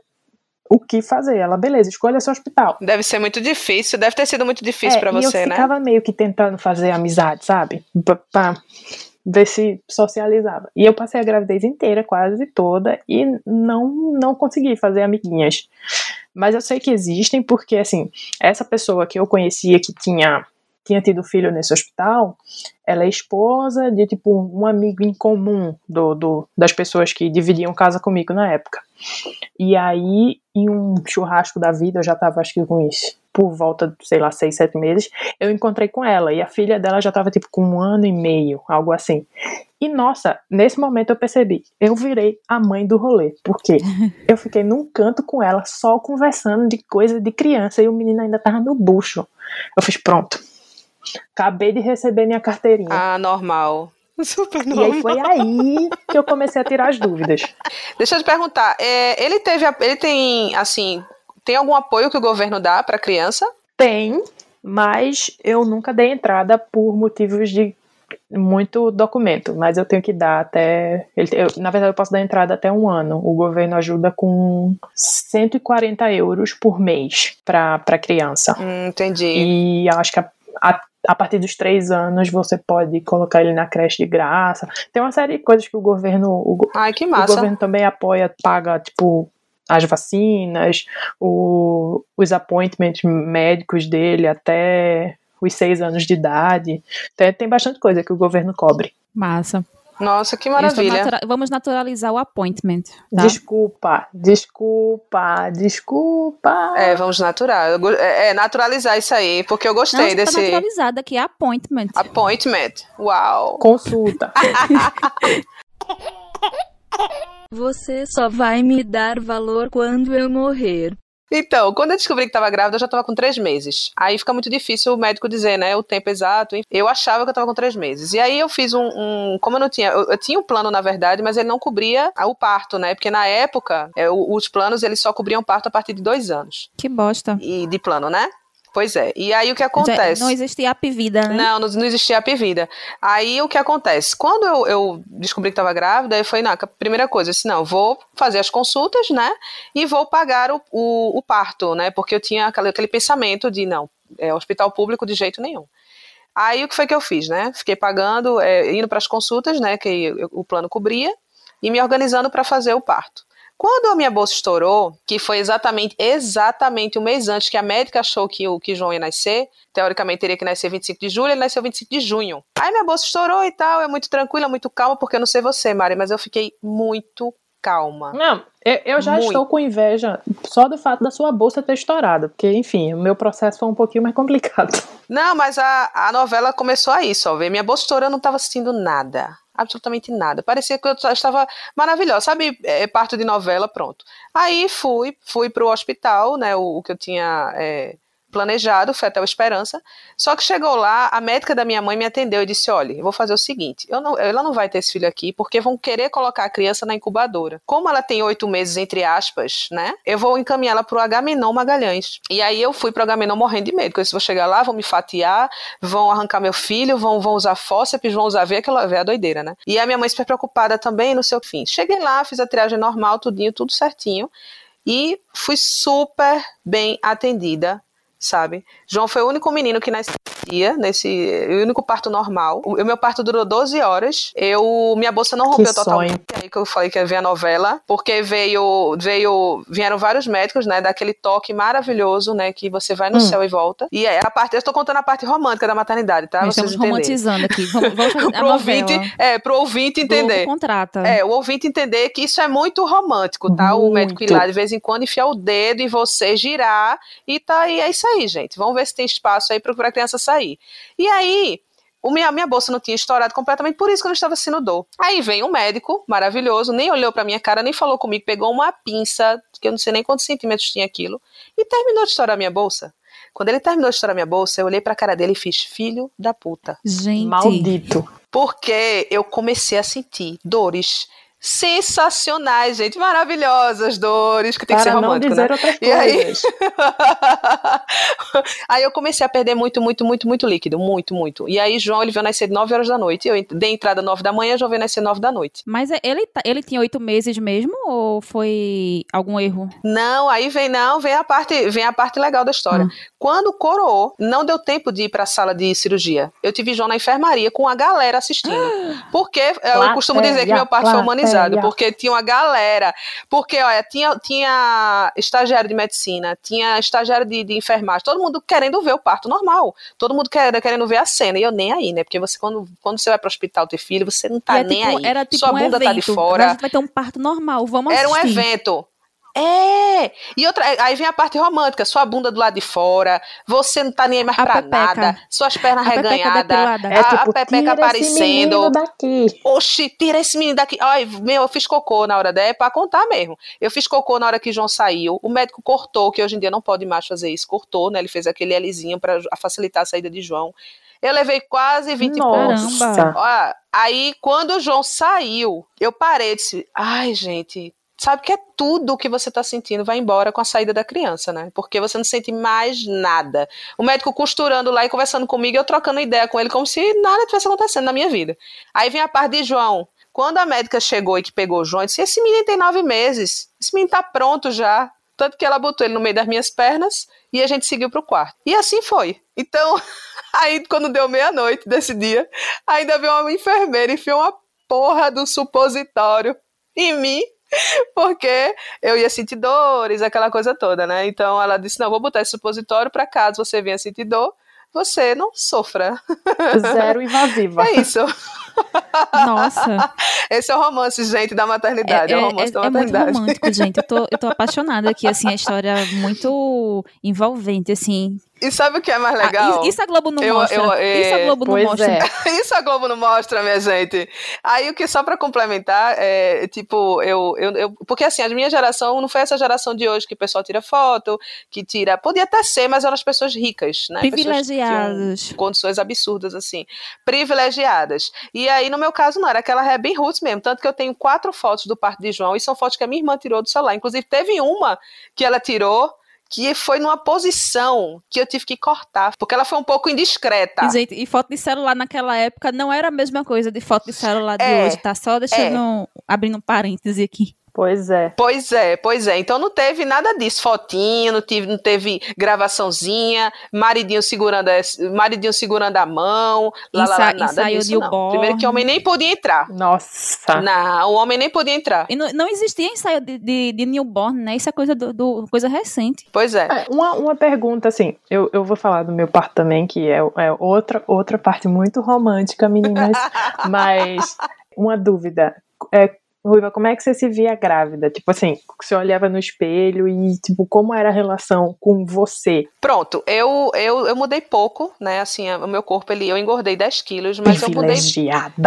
o que fazer. Ela, beleza, escolha seu hospital. Deve ser muito difícil, deve ter sido muito difícil É, pra e você, eu né? ficava meio que tentando fazer amizade, sabe? Pra ver se socializava. E eu passei a gravidez inteira, quase toda, e não, não consegui fazer amiguinhas. Mas eu sei que existem, porque, assim, essa pessoa que eu conhecia que tinha, tinha tido filho nesse hospital, ela é esposa de, tipo, um amigo em comum do, do, das pessoas que dividiam casa comigo na época. E aí, em um churrasco da vida, eu já tava, acho que com uns por volta, sei lá, seis, sete meses, eu encontrei com ela. E a filha dela já tava, tipo, com um ano e meio, algo assim. E, nossa, nesse momento eu percebi, eu virei a mãe do rolê. Porque eu fiquei num canto com ela, só conversando de coisa de criança, e o menino ainda tava no bucho. Eu fiz, pronto. Acabei de receber minha carteirinha. Ah, normal. Super e normal. aí foi aí que eu comecei a tirar as dúvidas. Deixa eu te perguntar, é, ele teve, ele tem, assim, tem algum apoio que o governo dá pra criança? Tem, mas eu nunca dei entrada por motivos de muito documento, mas eu tenho que dar até. ele- eu- na verdade, eu posso dar entrada até um ano. O governo ajuda com 140 euros por mês para criança. Hum, entendi. E acho que a, a, a partir dos três anos você pode colocar ele na creche de graça. Tem uma série de coisas que o governo. O, Ai, que o massa. governo também apoia, paga, tipo, as vacinas, o- os appointments médicos dele até os seis anos de idade. Tem, tem bastante coisa que o governo cobre. Massa. Nossa, que maravilha. natura- Vamos naturalizar o appointment. Tá? Desculpa, desculpa, desculpa. É, vamos natural. É, é, naturalizar isso aí, porque eu gostei está desse naturalizado aqui, appointment. appointment. Uau. Consulta. Você só vai me dar valor quando eu morrer. Então, quando eu descobri que estava grávida, eu já estava com três meses. Aí fica muito difícil o médico dizer, né, o tempo exato. Eu achava que eu estava com três meses. E aí eu fiz um, um- como eu não tinha, eu, eu tinha um plano na verdade, mas ele não cobria o parto, né? Porque na época é, os planos eles só cobriam parto a partir de dois anos Que bosta. e de plano, né? Pois é. E aí o que acontece? não existia app vida, né? Não, não, não existia app vida. Aí o que acontece? Quando eu, eu descobri que estava grávida, eu falei, não, a primeira coisa, assim, não, vou fazer as consultas, né? E vou pagar o, o, o parto, né? Porque eu tinha aquele, aquele pensamento de, não, é hospital público de jeito nenhum. Aí o que foi que eu fiz, né? Fiquei pagando, é, indo para as consultas, né? Que eu- o plano cobria, e me organizando para fazer o parto. Quando a minha bolsa estourou, que foi exatamente, exatamente um mês antes que a médica achou que o que João ia nascer, teoricamente teria que nascer 25 de julho, ele nasceu 25 de junho. Aí minha bolsa estourou e tal, é muito tranquila, muito calma, porque eu não sei você, Mari, mas eu fiquei muito calma. Não, eu, eu já Muito. estou com inveja só do fato da sua bolsa ter estourado, porque, enfim, o meu processo foi um pouquinho mais complicado. Não, mas a, a novela começou aí, só ver. Minha bolsa estourou, eu não estava assistindo nada. Absolutamente nada. Parecia que eu estava maravilhosa. Sabe, é, parto de novela, pronto. Aí fui, fui pro hospital, né? O, o que eu tinha é, planejado, foi até o Esperança. Só que chegou lá, a médica da minha mãe me atendeu e disse: olha, eu vou fazer o seguinte: não, ela não vai ter esse filho aqui, porque vão querer colocar a criança na incubadora. Como ela tem oito meses, entre aspas, né? Eu vou encaminhá-la pro Agamenon Magalhães. E aí eu fui pro Agamenon morrendo de medo, porque disse, vou chegar lá, vão me fatiar, vão arrancar meu filho, vão, vão usar fósseis, vão usar veia, aquela veia doideira, né? E a minha mãe super preocupada também, no seu fim. Cheguei lá, fiz a triagem normal, tudinho, tudo certinho. E fui super bem atendida, sabe? João foi o único menino que nascia nesse o único parto normal. O, o meu parto durou 12 horas. Eu minha bolsa não rompeu Que totalmente. sonho. Aí que eu falei que ia ver a novela, porque veio veio vieram vários médicos, né, daquele toque maravilhoso, né, que você vai no Hum. céu e volta. E é a parte, eu estou contando a parte romântica da maternidade, tá? Nós Vocês estamos entenderem. romantizando aqui. Vamos, vamos fazer a Pro ouvinte, novela. é, pro ouvinte entender. Contrata. É, o ouvinte entender que isso é muito romântico, tá? O médico ir Muito. lá de vez em quando enfiar o dedo e você girar e tá e é isso aí, gente. Vamos ver se tem espaço aí para a criança sair. E aí, o minha, minha bolsa não tinha estourado completamente, por isso que eu não estava sentindo dor. Aí vem um médico maravilhoso, nem olhou pra minha cara, nem falou comigo, pegou uma pinça, que eu não sei nem quantos centímetros tinha aquilo, e terminou de estourar minha bolsa. Quando ele terminou de estourar minha bolsa, eu olhei pra cara dele e fiz, filho da puta. Gente. Maldito. Porque eu comecei a sentir dores sensacionais, gente, maravilhosas dores, que tem que ser Para não romântico, dizer né? outras E aí? aí eu comecei a perder muito, muito, muito, muito líquido, muito, muito. E aí João, ele veio nascer 9 horas da noite, eu dei entrada 9 da manhã, João veio nascer 9 da noite. Mas é- ele, tá- ele tinha oito meses mesmo ou foi algum erro? Não, aí vem não, vem a parte, vem a parte legal da história. Hum. Quando coroou, não deu tempo de ir para a sala de cirurgia. Eu tive João na enfermaria com a galera assistindo. Porque eu costumo dizer que meu parto foi humanizado, porque tinha uma galera. Porque, olha, tinha, tinha estagiário de medicina, tinha estagiário de, de enfermagem, todo mundo querendo ver o parto normal. Todo mundo quer, querendo ver a cena. E eu nem aí, né? Porque você, quando, quando você vai para o hospital ter filho, você não tá é nem tipo- aí. Era tipo Sua um bunda evento. tá de fora. gente vai ter um parto normal, vamos Era um evento. É! E outra, aí vem a parte romântica, sua bunda do lado de fora, você não tá nem aí mais A pra pepeca. nada, suas pernas A pepeca reganhadas, a, É tipo, a pepeca tira esse aparecendo. menino daqui. Oxi, tira esse menino daqui. Ai, meu, eu fiz cocô na hora dela, é pra contar mesmo. Eu fiz cocô na hora que João saiu. O médico cortou, que hoje em dia não pode mais fazer isso. Cortou, né? Ele fez aquele Lzinho pra facilitar a saída de João. Eu levei quase 20 e poucos. Nossa. Ó, aí, quando o João saiu, eu parei e disse: Ai, gente, sabe que é tudo que você tá sentindo vai embora com a saída da criança, né? Porque você não sente mais nada. O médico costurando lá e conversando comigo, eu trocando ideia com ele como se nada tivesse acontecendo na minha vida. Aí vem a parte de João. Quando a médica chegou e que pegou o João, eu disse: Esse menino tem nove meses. Esse menino tá pronto já. Tanto que ela botou ele no meio das minhas pernas e a gente seguiu pro quarto. E assim foi. Então, aí quando deu meia-noite desse dia, ainda veio uma enfermeira e enfiou uma porra do supositório em mim, porque eu ia sentir dores, aquela coisa toda, né? Então ela disse: não, vou botar esse supositório para caso você venha sentir dor, você não sofra. Zero invasiva. É isso. Nossa. Esse é o romance, gente, da maternidade. É, o romance da é muito maternidade. romântico, gente. Eu tô, eu tô apaixonada aqui, assim, a história é muito envolvente, assim. E sabe o que é mais Ah, legal? isso- isso a Globo não Eu- mostra. eu- é, isso a Globo não mostra. é. Isso a Globo não mostra, minha gente. Aí o que só pra complementar, é, tipo, eu, eu, eu- Porque assim, a minha geração não foi essa geração de hoje que o pessoal tira foto, que tira. Podia até ser, mas eram as pessoas ricas, né? Pessoas Privilegiados. Condições absurdas, assim. Privilegiadas. E aí, no meu caso, não, era aquela ré bem roots mesmo. Tanto que eu tenho quatro fotos do parto de João, e são fotos que a minha irmã tirou do celular. Inclusive, teve uma que ela tirou. Que foi numa posição que eu tive que cortar, porque ela foi um pouco indiscreta. E, gente, e foto de celular naquela época não era a mesma coisa de foto de celular de É, hoje, tá? Só deixando, abrindo um parêntese aqui. Pois é. Pois é, pois é. Então não teve nada disso. Fotinho, não teve, não teve gravaçãozinha, maridinho segurando, a- maridinho segurando a mão, lá, lá, lá, nada ensaio disso, não. newborn. Primeiro que o homem nem podia entrar. Nossa. Não, o homem nem podia entrar. E não, não existia ensaio de, de, de newborn, né? Isso é coisa, do, do- coisa recente. Pois é. É, Uma, uma pergunta, assim, eu, eu vou falar do meu parto também, que é, é outra, outra parte muito romântica, meninas, mas uma dúvida. É, Ruiva, como é que você se via grávida? Tipo assim, você olhava no espelho e, tipo, como era a relação com você? Pronto, eu, eu, eu mudei pouco, né? Assim, o meu corpo, ele, eu engordei 10 quilos, mas eu mudei.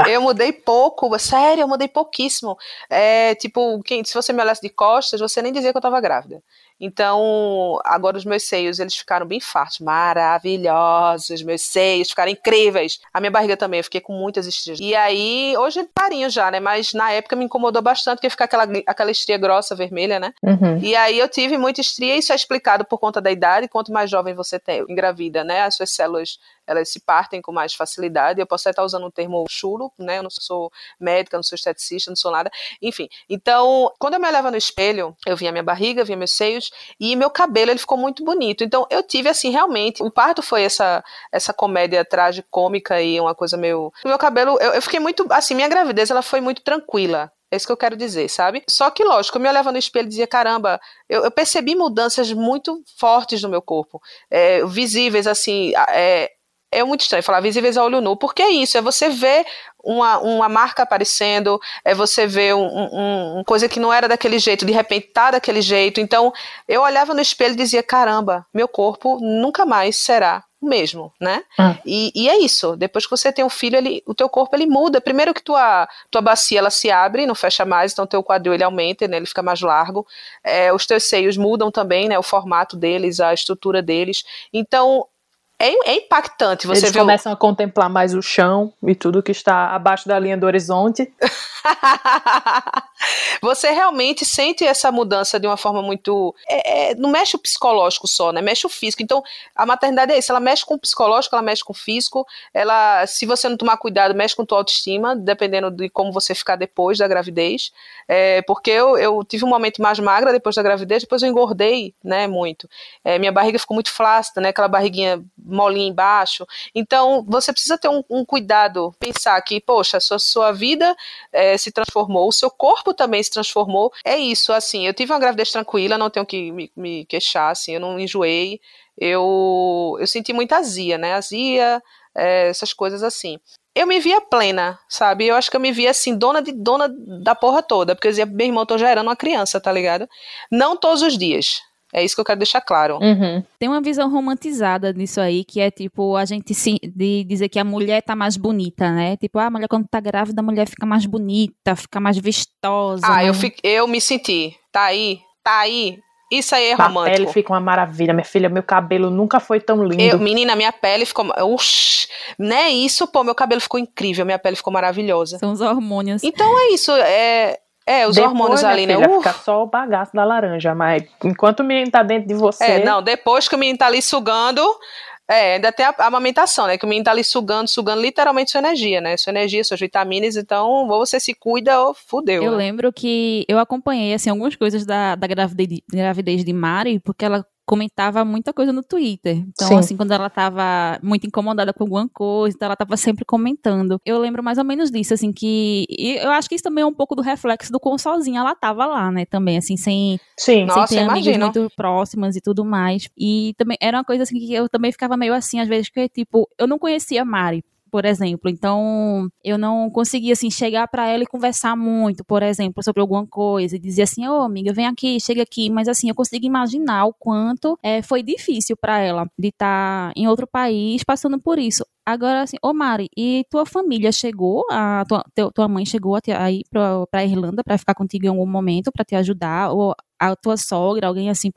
Eu mudei pouco, sério, eu mudei pouquíssimo. É, tipo, quem, se você me olhasse de costas, você nem dizia que eu tava grávida. Então, agora os meus seios, eles ficaram bem fartos, maravilhosos, meus seios ficaram incríveis. A minha barriga também, eu fiquei com muitas estrias. E aí, hoje parinho já, né? Mas na época me incomodou bastante, porque fica aquela, aquela estria grossa, vermelha, né? Uhum. E aí eu tive muita estria, isso é explicado por conta da idade, quanto mais jovem você tem, engravida, né, as suas células, elas se partem com mais facilidade, eu posso até estar usando o termo chulo, né, eu não sou médica, não sou esteticista, não sou nada, enfim. Então, quando eu me olhava no espelho, eu via minha barriga, via meus seios, e meu cabelo, ele ficou muito bonito, então eu tive, assim, realmente, o parto foi essa, essa comédia tragicômica e uma coisa meio... Meu cabelo, eu, eu fiquei muito, assim, minha gravidez, ela foi muito tranquila, é isso que eu quero dizer, sabe? Só que, lógico, eu me olhava no espelho e dizia, caramba, eu, eu percebi mudanças muito fortes no meu corpo, é, visíveis, assim, é, é muito estranho falar visíveis a olho nu, porque é isso, é você ver uma, uma marca aparecendo, é você ver um, um, uma coisa que não era daquele jeito, de repente tá daquele jeito, então eu olhava no espelho e dizia, caramba, meu corpo nunca mais será o mesmo, né? Hum. E, e é isso, depois que você tem um filho, ele, o teu corpo ele muda, primeiro que tua, tua bacia ela se abre, não fecha mais, então teu quadril ele aumenta, né, ele fica mais largo, é, os teus seios mudam também, né, o formato deles, a estrutura deles, então é, é impactante você Eles começam a contemplar mais o chão e tudo que está abaixo da linha do horizonte. você realmente sente essa mudança de uma forma muito. é- é, não mexe o psicológico só, né? Mexe o físico. Então, a maternidade é isso, ela mexe com o psicológico, ela mexe com o físico. Ela, se você não tomar cuidado, mexe com tua autoestima, dependendo de como você ficar depois da gravidez. É, porque eu, eu tive um momento mais magra depois da gravidez, depois eu engordei, né, muito. É, minha barriga ficou muito flácida, né? Aquela barriguinha molinha embaixo. Então, você precisa ter um, um cuidado, pensar que, poxa, sua, sua vida eh, se transformou, o seu corpo também se transformou. É isso, assim, eu tive uma gravidez tranquila, não tenho que me, me queixar, assim, eu não enjoei. Eu, eu senti muita azia, né? Azia, eh, essas coisas assim. eu me via plena, sabe? Eu acho que eu me via assim, dona de dona da porra toda, porque eu dizia, meu irmão, eu tô gerando uma criança, tá ligado? Não todos os dias. É isso que eu quero deixar claro. Uhum. Tem uma visão romantizada nisso aí, que é tipo, a gente se, de dizer que a mulher tá mais bonita, né? Tipo, ah, a mulher quando tá grávida, a mulher fica mais bonita, fica mais vistosa. Ah, né? eu, fi, eu me senti. Tá aí, tá aí. Isso aí é A romântico. pele fica uma maravilha, minha filha. Meu cabelo nunca foi tão lindo. Eu, menina, minha pele ficou. Uxi, não é isso, pô. Meu cabelo ficou incrível, minha pele ficou maravilhosa. São os hormônios. Então é isso. É, é os Depois, hormônios ali, né? filha, Uh, Fica só o bagaço da laranja, mas enquanto o menino tá dentro de você. É, não, depois que o menino tá ali sugando. É, ainda tem a, a amamentação, né? Que o menino tá ali sugando, sugando literalmente sua energia, né? Sua energia, suas vitaminas. Então, ou você se cuida ou fudeu. Eu né? lembro que eu acompanhei assim algumas coisas da, da gravidez, de, gravidez de Mari, porque ela comentava muita coisa no Twitter. Então, Sim. assim, quando ela tava muito incomodada com alguma coisa, então ela tava sempre comentando. Eu lembro mais ou menos disso, assim, que. E eu acho que isso também é um pouco do reflexo do quão sozinha ela tava lá, né? Também, assim, sem, Sim. Nossa, sem ter amigas imagino. muito próximas e tudo mais. E também era uma coisa assim que eu também ficava meio assim, às vezes, que tipo, eu não conhecia a Mari. Por exemplo, então eu não conseguia assim chegar pra ela e conversar muito, por exemplo, sobre alguma coisa e dizer assim, ô amiga, vem aqui, chega aqui, mas assim eu consigo imaginar o quanto é, foi difícil pra ela de estar em outro país passando por isso. Agora assim, ô Mari, e tua família chegou, a tua, tua mãe chegou aí pra, pra Irlanda pra ficar contigo em algum momento pra te ajudar? Ou a tua sogra, alguém assim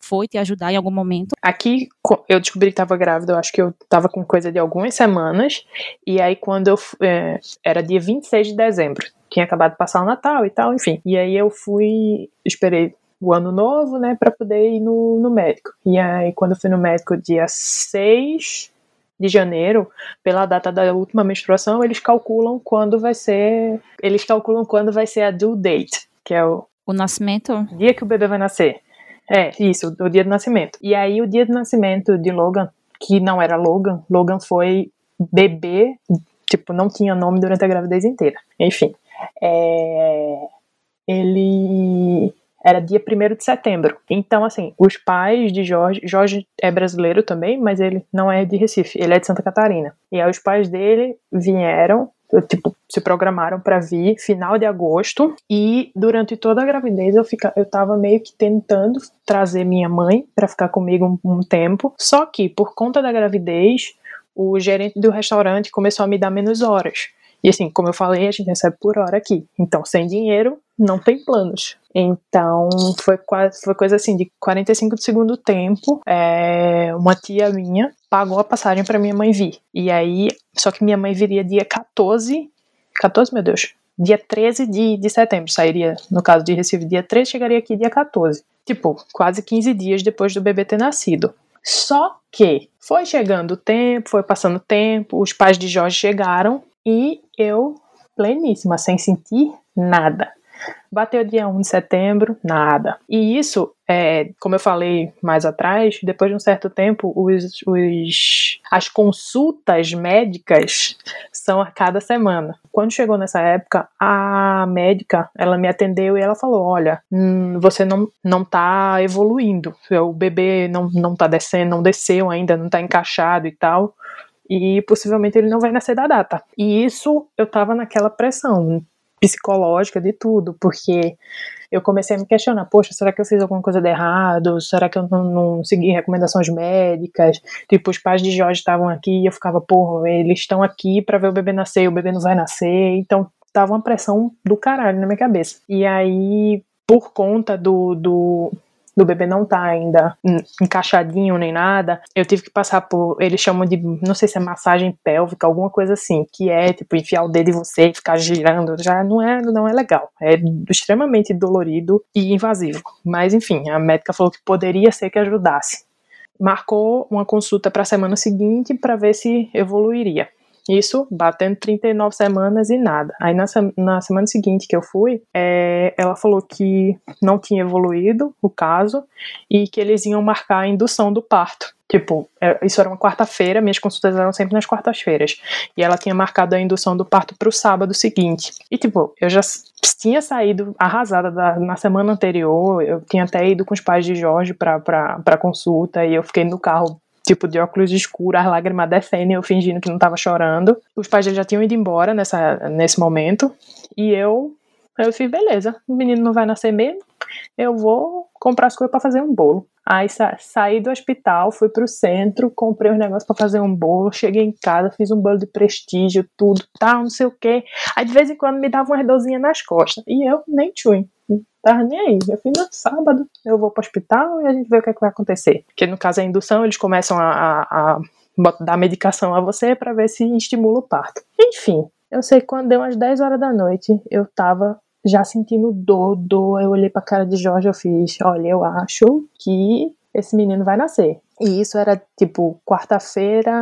foi te ajudar em algum momento? Aqui eu descobri que tava grávida, eu acho que eu tava com coisa de algumas semanas. E aí quando eu. é, era dia 26 de dezembro. Tinha acabado de passar o Natal e tal, enfim. E aí eu fui. Esperei o ano novo, né, pra poder ir no, no médico. E aí quando eu fui no médico, dia 6 de janeiro, pela data da última menstruação, eles calculam quando vai ser. Eles calculam quando vai ser a due date, que é o, O nascimento? dia que o bebê vai nascer. É, isso, o dia do nascimento. E aí, o dia do nascimento de Logan, que não era Logan, Logan foi bebê, tipo, não tinha nome durante a gravidez inteira. Enfim, é, ele era dia 1 de setembro. Então, assim, os pais de Jorge, Jorge é brasileiro também, mas ele não é de Recife, ele é de Santa Catarina. E aí os pais dele vieram, tipo, se programaram para vir final de agosto e durante toda a gravidez eu fica, eu tava meio que tentando trazer minha mãe para ficar comigo um, um tempo, só que por conta da gravidez, o gerente do restaurante começou a me dar menos horas. E assim, como eu falei, a gente recebe por hora aqui. Então, sem dinheiro, não tem planos. Então, foi quase foi coisa assim de 45 do segundo tempo. É, uma tia minha pagou a passagem para minha mãe vir. E aí, só que minha mãe viria dia 14. 14, meu Deus. Dia 13 de, de setembro. Sairia, no caso de Recife, dia 13, chegaria aqui dia 14. Tipo, quase 15 dias depois do bebê ter nascido. Só que foi chegando o tempo, foi passando o tempo, os pais de Jorge chegaram e eu, pleníssima, sem sentir nada. Bateu dia 1 de setembro, nada. E isso, é, como eu falei mais atrás, depois de um certo tempo, os, os, as consultas médicas são a cada semana. Quando chegou nessa época, a médica, ela me atendeu e ela falou, olha, hum, você não, não tá evoluindo, o bebê não, não tá descendo, não desceu ainda, não tá encaixado e tal e possivelmente ele não vai nascer da data. E isso eu tava naquela pressão psicológica de tudo, porque eu comecei a me questionar, poxa, será que eu fiz alguma coisa de errado? Será que eu não, não segui recomendações médicas? Tipo, os pais de Jorge estavam aqui e eu ficava, porra, eles estão aqui para ver o bebê nascer, o bebê não vai nascer. Então, tava uma pressão do caralho na minha cabeça. E aí, por conta do, do do bebê não tá ainda encaixadinho nem nada, eu tive que passar por, eles chamam de, não sei se é massagem pélvica, alguma coisa assim, que é tipo enfiar o dedo em você e ficar girando, já não é, não é legal, é extremamente dolorido e invasivo. Mas enfim, a médica falou que poderia ser que ajudasse. Marcou uma consulta para a semana seguinte para ver se evoluiria. Isso batendo 39 semanas e nada. Aí na, na semana seguinte que eu fui, é, ela falou que não tinha evoluído o caso e que eles iam marcar a indução do parto. Tipo, é, isso era uma quarta-feira, minhas consultas eram sempre nas quartas-feiras. E ela tinha marcado a indução do parto pro sábado seguinte. E, tipo, eu já tinha saído arrasada da, na semana anterior, eu tinha até ido com os pais de Jorge pra, pra consulta e eu fiquei no carro tipo de óculos escuros, as lágrimas descendo, eu fingindo que não tava chorando. Os pais dele já tinham ido embora nessa, nesse momento. E eu, eu fiz, beleza, o menino não vai nascer mesmo, eu vou comprar as coisas para fazer um bolo. Aí sa saí do hospital, fui pro centro, comprei os negócios para fazer um bolo, cheguei em casa, fiz um bolo de prestígio, tudo, tal, não sei o quê. Aí de vez em quando me dava uma dorzinhas nas costas. E eu nem tchui. Tava nem aí. Eu fiz no sábado, eu vou pro hospital e a gente vê o que, é que vai acontecer. Porque no caso a indução, eles começam a, a, a dar medicação a você para ver se estimula o parto. Enfim, eu sei que quando deu umas 10 horas da noite, eu tava já sentindo dor, dor. Eu olhei pra cara de Jorge eu fiz: olha, eu acho que esse menino vai nascer. E isso era tipo quarta-feira,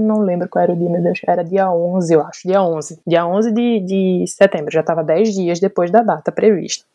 não lembro qual era o dia, meu Deus, era dia 11, eu acho, dia 11. Dia 11 de, de setembro, já tava 10 dias depois da data prevista.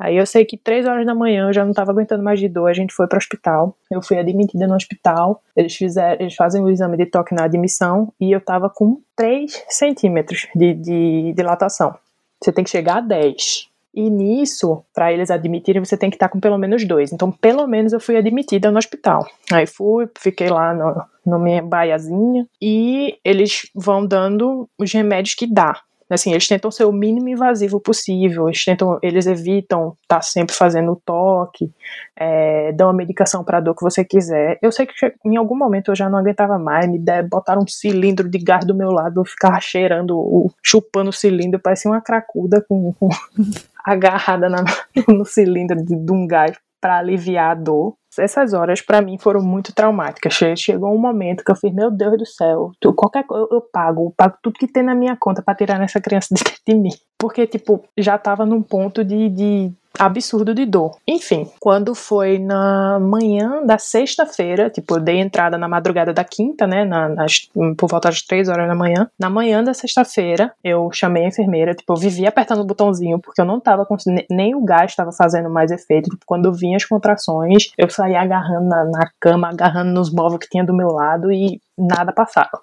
Aí eu sei que três horas da manhã eu já não tava aguentando mais de dor, a gente foi para o hospital. Eu fui admitida no hospital. Eles fizeram, eles fazem o exame de toque na admissão e eu tava com 3 centímetros de, de dilatação. Você tem que chegar a 10. E nisso, para eles admitirem, você tem que estar com pelo menos dois. Então, pelo menos eu fui admitida no hospital. Aí fui, fiquei lá no, no minha baiazinha e eles vão dando os remédios que dá. Assim, eles tentam ser o mínimo invasivo possível, eles tentam, eles evitam estar tá sempre fazendo toque, é, dão a medicação para dor que você quiser. Eu sei que em algum momento eu já não aguentava mais, me der, botaram um cilindro de gás do meu lado, eu ficava cheirando, chupando o cilindro, parecia uma cracuda com, com agarrada na, no cilindro de, de um gás para aliviar a dor. Essas horas para mim foram muito traumáticas. Chegou um momento que eu fiz, meu Deus do céu, tu, qualquer eu, eu pago, eu pago tudo que tem na minha conta para tirar essa criança de, de mim. Porque, tipo, já tava num ponto de, de absurdo de dor. Enfim, quando foi na manhã da sexta-feira, tipo, eu dei entrada na madrugada da quinta, né, na, nas, por volta das três horas da manhã. Na manhã da sexta-feira, eu chamei a enfermeira, tipo, eu vivia apertando o botãozinho, porque eu não tava nem o gás estava fazendo mais efeito. Tipo, quando vinha as contrações, eu saía agarrando na, na cama, agarrando nos móveis que tinha do meu lado e nada passava.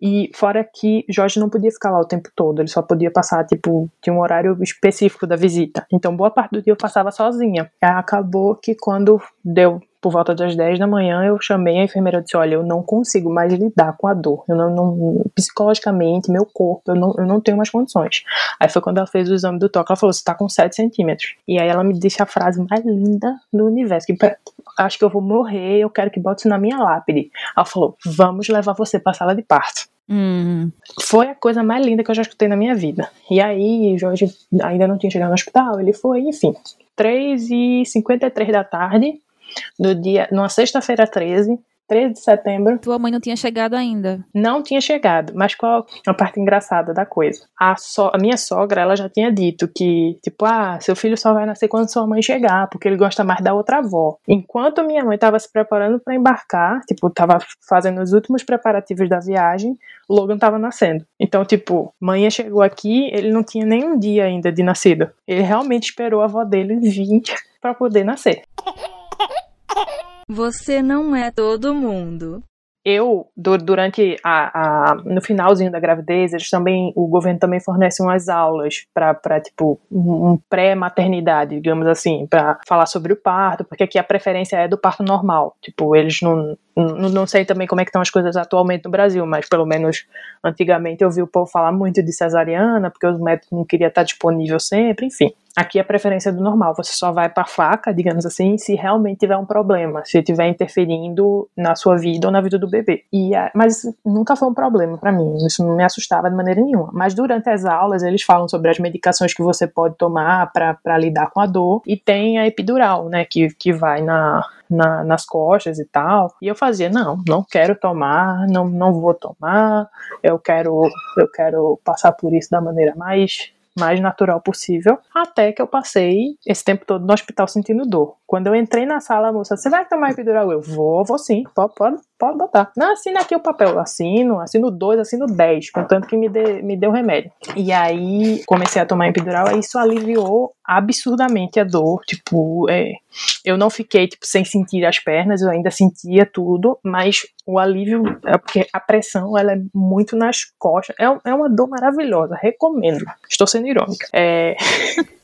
E fora que Jorge não podia ficar lá o tempo todo, ele só podia passar, tipo, de um horário específico da visita. Então, boa parte do dia eu passava sozinha. Acabou que quando deu por volta das 10 da manhã, eu chamei a enfermeira e disse: Olha, eu não consigo mais lidar com a dor. Eu não, não psicologicamente, meu corpo, eu não, eu não tenho mais condições. Aí foi quando ela fez o exame do toque, ela falou: Você tá com 7 centímetros. E aí ela me disse a frase mais linda do universo: que acho que eu vou morrer, eu quero que bote isso na minha lápide. Ela falou: Vamos levar você pra sala de parto. Hum. Foi a coisa mais linda que eu já escutei na minha vida. E aí, Jorge ainda não tinha chegado no hospital, ele foi, enfim. 3h53 da tarde, no dia, numa sexta-feira 13, 13 de setembro. Tua mãe não tinha chegado ainda? Não tinha chegado, mas qual a parte engraçada da coisa? A, so, a minha sogra, ela já tinha dito que, tipo, ah, seu filho só vai nascer quando sua mãe chegar, porque ele gosta mais da outra avó. Enquanto minha mãe estava se preparando para embarcar, tipo, estava fazendo os últimos preparativos da viagem, o Logan estava nascendo. Então, tipo, mãe chegou aqui, ele não tinha nem um dia ainda de nascido. Ele realmente esperou a avó dele vir para poder nascer. Você não é todo mundo. Eu, durante a, a, no finalzinho da gravidez, eles também, o governo também fornece umas aulas para tipo um pré-maternidade, digamos assim, para falar sobre o parto, porque aqui a preferência é do parto normal. Tipo, eles não não, não sei também como é que estão as coisas atualmente no Brasil, mas pelo menos antigamente eu vi o povo falar muito de cesariana, porque os médicos não queriam estar disponível sempre, enfim. Aqui a preferência é do normal, você só vai para faca, digamos assim, se realmente tiver um problema, se estiver interferindo na sua vida ou na vida do bebê. E, mas nunca foi um problema para mim, isso não me assustava de maneira nenhuma. Mas durante as aulas eles falam sobre as medicações que você pode tomar para lidar com a dor e tem a epidural, né, que, que vai na, na, nas costas e tal. E eu fazia, não, não quero tomar, não, não vou tomar, eu quero, eu quero passar por isso da maneira mais mais natural possível, até que eu passei esse tempo todo no hospital sentindo dor. Quando eu entrei na sala, a moça, você vai tomar epidural? Eu vou, vou sim, pode, pode, pode botar. Não, assina aqui o papel. Assino, assino dois, assino dez, contanto que me, dê, me deu remédio. E aí comecei a tomar epidural, e isso aliviou absurdamente a dor. Tipo, é, eu não fiquei tipo, sem sentir as pernas, eu ainda sentia tudo, mas o alívio é porque a pressão ela é muito nas costas. É, é uma dor maravilhosa, recomendo. Estou sendo irônica. É.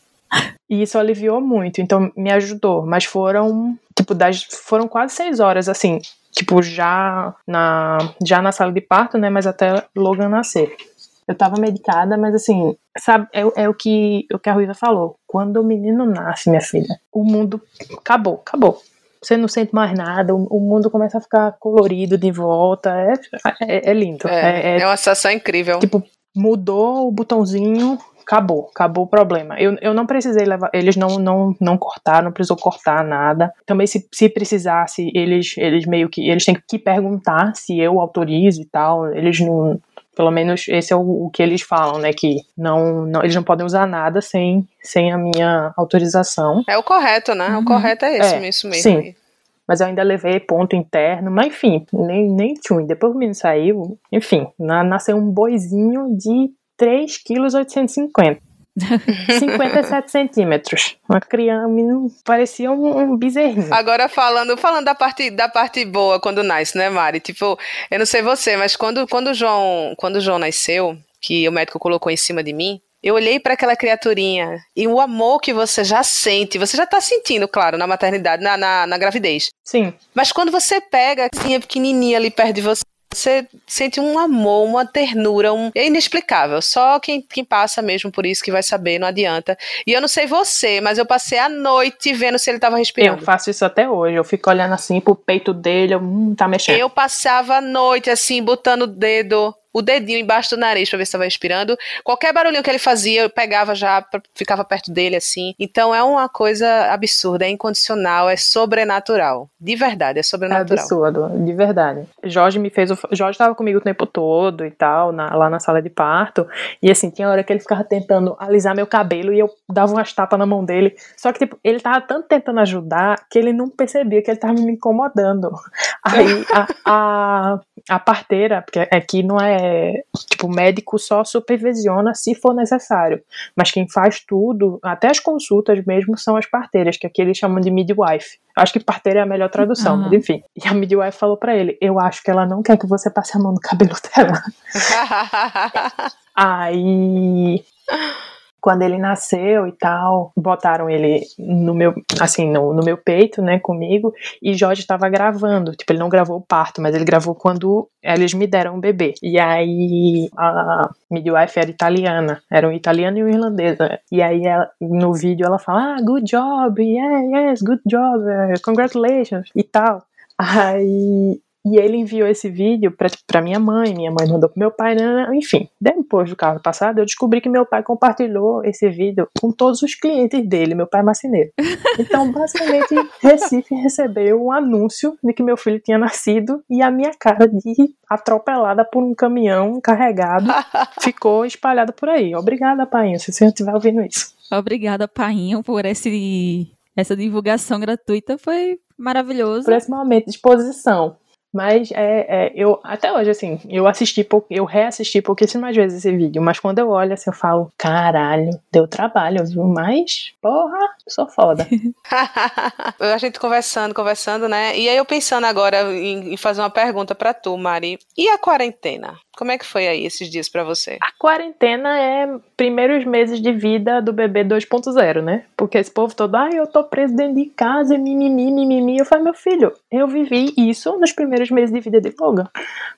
E isso aliviou muito, então me ajudou. Mas foram, tipo, das, foram quase seis horas, assim, tipo, já na, já na sala de parto, né? Mas até Logan nascer. Eu tava medicada, mas assim, sabe, é, é o, que, o que a Ruiva falou. Quando o menino nasce, minha filha, o mundo acabou, acabou. Você não sente mais nada, o, o mundo começa a ficar colorido de volta. É, é, é lindo. É, é, uma sensação incrível. Tipo, mudou o botãozinho, acabou, acabou o problema. Eu, eu não precisei levar, eles não, não, não cortaram, não precisou cortar nada. Também se, se precisasse, eles, eles meio que, eles têm que perguntar se eu autorizo e tal, eles não, pelo menos esse é o, o, que eles falam, né? Que não, não, eles não podem usar nada sem, sem a minha autorização. É o correto, né? Uhum. O correto é esse, é, isso mesmo. Sim. Mas eu ainda levei ponto interno, mas enfim, nem, nem tchum. Depois o menino saiu, enfim, na, nasceu um boizinho de 3,850 kg. 57 centímetros. Uma criança, parecia um, um bezerrinho. Agora falando, falando da parte da parte boa quando nasce, né, Mari? Tipo, eu não sei você, mas quando quando o João, quando o João nasceu, que o médico colocou em cima de mim, eu olhei para aquela criaturinha e o amor que você já sente, você já tá sentindo, claro, na maternidade, na, na, na gravidez. Sim. Mas quando você pega assim, a pequenininha ali perto de você, você sente um amor, uma ternura, um... é inexplicável. Só quem, quem passa mesmo por isso que vai saber, não adianta. E eu não sei você, mas eu passei a noite vendo se ele estava respirando. Eu faço isso até hoje. Eu fico olhando assim pro peito dele, eu, hum, tá mexendo. Eu passava a noite assim, botando o dedo o dedinho embaixo do nariz para ver se estava respirando. Qualquer barulhinho que ele fazia, eu pegava já, ficava perto dele assim. Então é uma coisa absurda, é incondicional, é sobrenatural. De verdade, é sobrenatural. É absurdo, de verdade. Jorge me fez o. Jorge estava comigo o tempo todo e tal, na, lá na sala de parto. E assim, tinha hora que ele ficava tentando alisar meu cabelo e eu dava umas tapas na mão dele. Só que, tipo, ele tava tanto tentando ajudar que ele não percebia que ele tava me incomodando. Aí a, a, a parteira, porque aqui não é tipo, o médico só supervisiona se for necessário. Mas quem faz tudo, até as consultas mesmo, são as parteiras, que aqui eles chamam de midwife. Acho que parteira é a melhor tradução, uhum. mas enfim. E a midwife falou para ele: Eu acho que ela não quer que você passe a mão no cabelo dela. Aí quando ele nasceu e tal, botaram ele no meu, assim, no, no meu peito, né, comigo, e Jorge estava gravando, tipo, ele não gravou o parto, mas ele gravou quando eles me deram um bebê. E aí a midwife era italiana, era um italiano e um irlandesa. E aí ela, no vídeo ela fala, ah, good job, yeah, yes, good job, uh, congratulations, e tal. Aí e ele enviou esse vídeo para minha mãe, minha mãe mandou pro meu pai, né, né, né? enfim. Depois do carro passado, eu descobri que meu pai compartilhou esse vídeo com todos os clientes dele, meu pai é marceneiro. Então, basicamente, Recife recebeu um anúncio de que meu filho tinha nascido e a minha cara de atropelada por um caminhão carregado ficou espalhada por aí. Obrigada, pai, se você estiver ouvindo isso. Obrigada, Painho, por esse, essa divulgação gratuita. Foi maravilhoso. Por esse momento de exposição. Mas é, é, eu até hoje, assim, eu assisti, eu reassisti pouquíssimas vezes esse vídeo, mas quando eu olho assim, eu falo, caralho, deu trabalho, viu? Mas, porra, sou foda. a gente conversando, conversando, né? E aí eu pensando agora em, em fazer uma pergunta para tu, Mari. E a quarentena? Como é que foi aí esses dias para você? A quarentena é primeiros meses de vida do bebê 2.0, né? Porque esse povo todo, ah, eu tô preso dentro de casa, mimimi, mimimi. Eu falei, meu filho, eu vivi isso nos primeiros meses de vida de Logan.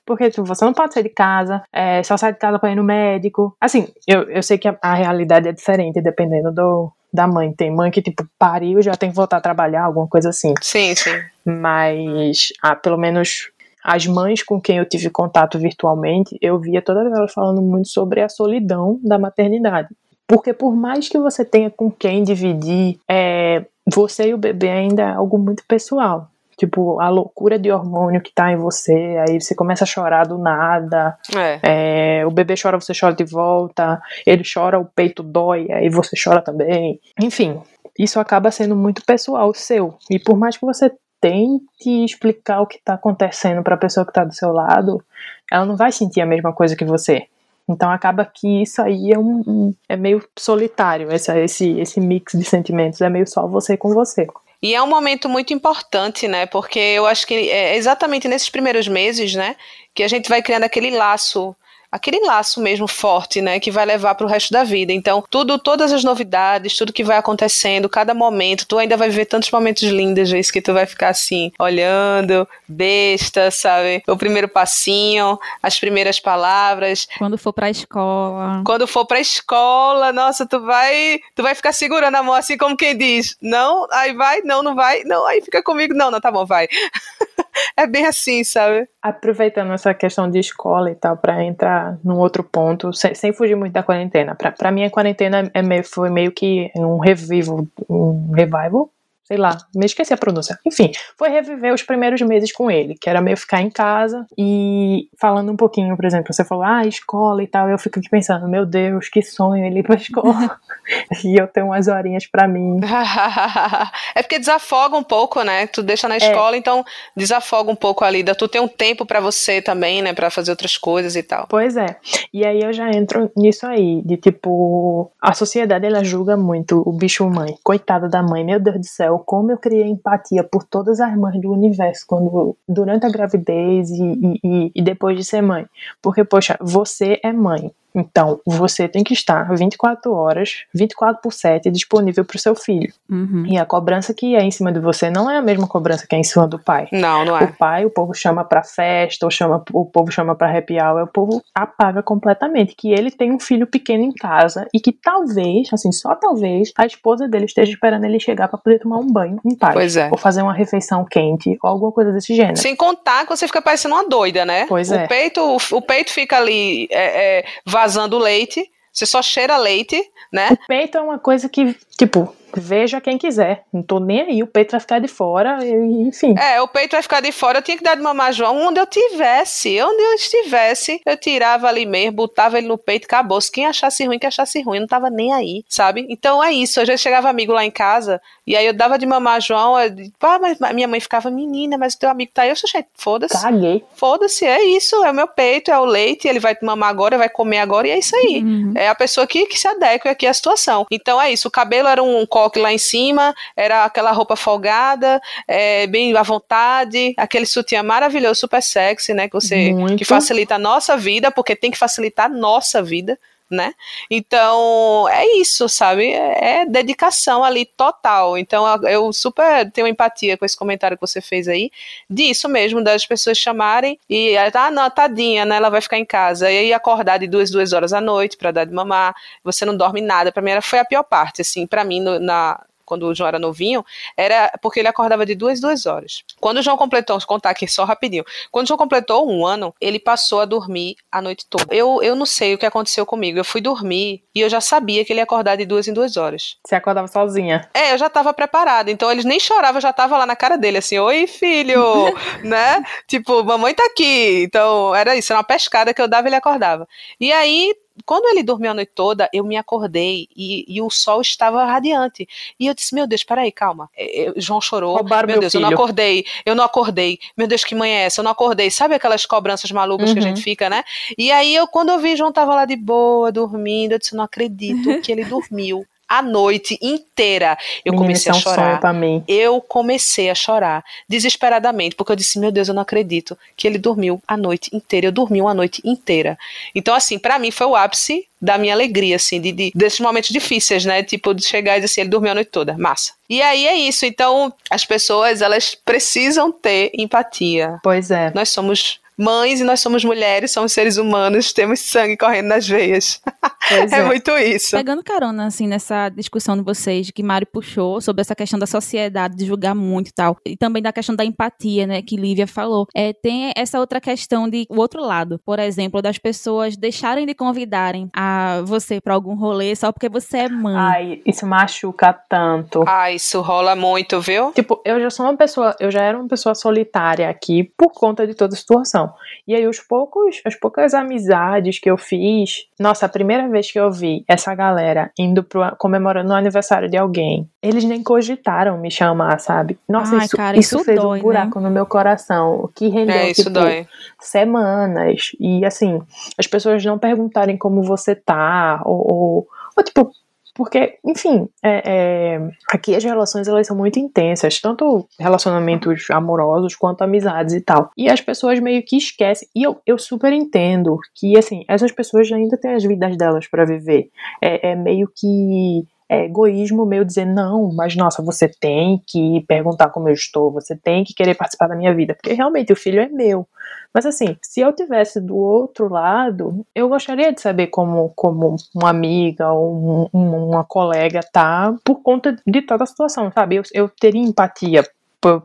Porque tipo, você não pode sair de casa, é, só sai de casa pra ir no médico. Assim, eu, eu sei que a, a realidade é diferente dependendo do, da mãe. Tem mãe que, tipo, pariu já tem que voltar a trabalhar, alguma coisa assim. Sim, sim. Mas, ah, pelo menos as mães com quem eu tive contato virtualmente, eu via todas elas falando muito sobre a solidão da maternidade. Porque por mais que você tenha com quem dividir, é, você e o bebê ainda é algo muito pessoal. Tipo, a loucura de hormônio que tá em você, aí você começa a chorar do nada. É. É, o bebê chora, você chora de volta. Ele chora, o peito dói, aí você chora também. Enfim, isso acaba sendo muito pessoal seu. E por mais que você tente explicar o que está acontecendo para a pessoa que está do seu lado, ela não vai sentir a mesma coisa que você. Então acaba que isso aí é um, é meio solitário, esse, esse, esse mix de sentimentos, é meio só você com você. E é um momento muito importante, né? Porque eu acho que é exatamente nesses primeiros meses, né, que a gente vai criando aquele laço aquele laço mesmo forte, né, que vai levar para o resto da vida. Então, tudo, todas as novidades, tudo que vai acontecendo, cada momento, tu ainda vai viver tantos momentos lindos, vezes que tu vai ficar assim, olhando, besta, sabe? O primeiro passinho, as primeiras palavras. Quando for pra escola. Quando for pra escola, nossa, tu vai, tu vai ficar segurando a mão assim como quem diz, não, aí vai, não, não vai, não, aí fica comigo, não, não, tá bom, vai. é bem assim, sabe? Aproveitando essa questão de escola e tal, para entrar num outro ponto, sem, sem, fugir muito da quarentena. Para mim, a quarentena é meio, foi meio que um revivo, um revival, sei lá, me esqueci a pronúncia. Enfim, foi reviver os primeiros meses com ele, que era meio ficar em casa e falando um pouquinho, por exemplo, você falou, ah, escola e tal, eu fico aqui pensando, meu Deus, que sonho ele ir pra escola. e eu tenho umas horinhas para mim. é porque desafoga um pouco, né? Tu deixa na é. escola, é. então desafoga um pouco ali, tu tem um tempo para você também, né, para fazer outras coisas e tal. Pois é. E aí eu já entro nisso aí, de tipo, a sociedade ela julga muito o bicho mãe. Coitada da mãe, meu Deus do céu, como eu criei empatia por todas as mães do universo quando durante a gravidez e, e, e depois de ser mãe. Porque, poxa, você é mãe. Então, você tem que estar 24 horas, 24 por 7 disponível para o seu filho. Uhum. E a cobrança que é em cima de você não é a mesma cobrança que é em cima do pai. Não, não é. O pai, o povo chama para festa, ou chama, o povo chama para happy hour, o povo apaga completamente que ele tem um filho pequeno em casa e que talvez, assim, só talvez, a esposa dele esteja esperando ele chegar para poder tomar um banho em paz. Pois é. Ou fazer uma refeição quente, ou alguma coisa desse gênero. Sem contar que você fica parecendo uma doida, né? Pois o é. Peito, o, o peito fica ali é, é, vazando leite, você só cheira leite, né? O peito é uma coisa que, tipo, veja quem quiser. Não tô nem aí, o peito vai ficar de fora, enfim. É, o peito vai ficar de fora. Eu tinha que dar de mamar João onde eu tivesse. Onde eu estivesse, eu tirava ali mesmo, botava ele no peito, acabou. Se quem achasse ruim, que achasse ruim. Eu não tava nem aí, sabe? Então é isso. Às vezes chegava amigo lá em casa, e aí eu dava de mamar João, eu, ah, mas minha mãe ficava, menina, mas o teu amigo tá aí. Eu achei, foda-se. Caguei. Foda-se, é isso. É o meu peito, é o leite, ele vai mamar agora, vai comer agora, e é isso aí. Uhum. É a pessoa que, que se adequa aqui à situação. Então é isso. O cabelo era um coque lá em cima, era aquela roupa folgada, é, bem à vontade, aquele sutiã maravilhoso, super sexy, né? Que você Muito. que facilita a nossa vida, porque tem que facilitar a nossa vida. Né? Então é isso, sabe? É dedicação ali total. Então eu super tenho empatia com esse comentário que você fez aí, disso mesmo, das pessoas chamarem e ah, não, tadinha, né? Ela vai ficar em casa. E aí acordar de duas, duas horas à noite para dar de mamar, você não dorme nada. Para mim era, foi a pior parte, assim, para mim no, na, quando o João era novinho, era porque ele acordava de duas, duas horas. Quando o João completou, vou contar aqui só rapidinho. Quando o João completou um ano, ele passou a dormir a noite toda. Eu, eu não sei o que aconteceu comigo. Eu fui dormir e eu já sabia que ele ia acordar de duas em duas horas. Você acordava sozinha? É, eu já tava preparada. Então eles nem choravam, eu já tava lá na cara dele, assim, oi filho, né? Tipo, mamãe tá aqui. Então era isso, era uma pescada que eu dava e ele acordava. E aí quando ele dormiu a noite toda, eu me acordei e, e, o sol estava radiante. E eu disse: Meu Deus, peraí, calma. Eu, João chorou. Roubaram meu, meu Deus, filho. eu não acordei. Eu não acordei. Meu Deus, que mãe é essa? Eu não acordei. Sabe aquelas cobranças malucas Uhum. que a gente fica, né? E aí, eu, quando eu vi João tava lá de boa, dormindo, eu disse: Não acredito que ele dormiu a noite inteira. Eu Menina, comecei a é um chorar pra mim. eu comecei a chorar desesperadamente, porque eu disse: Meu Deus, eu não acredito que ele dormiu a noite inteira. Eu dormi uma noite inteira. Então, assim, pra mim foi o ápice da minha alegria, assim, de, de- desses momentos difíceis, né? Tipo, de chegar e dizer assim: ele dormiu a noite toda. Massa. E aí é isso. Então, as pessoas, elas precisam ter empatia. Pois é. Nós somos mães e nós somos mulheres, somos seres humanos, temos sangue correndo nas veias. Pois É é. muito isso. Pegando carona, assim, nessa discussão de vocês, que Mari puxou, sobre essa questão da sociedade, de julgar muito e tal, e também da questão da empatia, né, que Lívia falou, é, tem essa outra questão de, o outro lado, por exemplo, das pessoas deixarem de convidarem a você pra algum rolê só porque você é mãe. Ai, isso machuca tanto. Ah, isso rola muito, viu? Tipo, eu já sou uma pessoa, eu já era uma pessoa solitária aqui por conta de toda a situação. E aí, os poucos, as poucas amizades que eu fiz, nossa, a primeira vez que eu vi essa galera indo pro, comemorando o aniversário de alguém, eles nem cogitaram me chamar, sabe? Nossa, Ai, isso, cara, isso isso fez dói, um buraco no meu coração, que rendeu, É, isso tipo, dói. semanas. E assim, as pessoas não perguntarem como você tá, ou, ou, ou, tipo, porque, enfim, é, é, aqui as relações elas são muito intensas, tanto relacionamentos amorosos quanto amizades e tal. E as pessoas meio que esquecem. E eu, eu super entendo que, assim, essas pessoas ainda têm as vidas delas para viver. É, é meio que é egoísmo meu dizer, não, mas nossa, você tem que perguntar como eu estou, você tem que querer participar da minha vida, porque realmente o filho é meu. Mas assim, se eu tivesse do outro lado, eu gostaria de saber como, como uma amiga ou um, uma colega tá por conta de toda a situação, sabe? Eu, eu teria empatia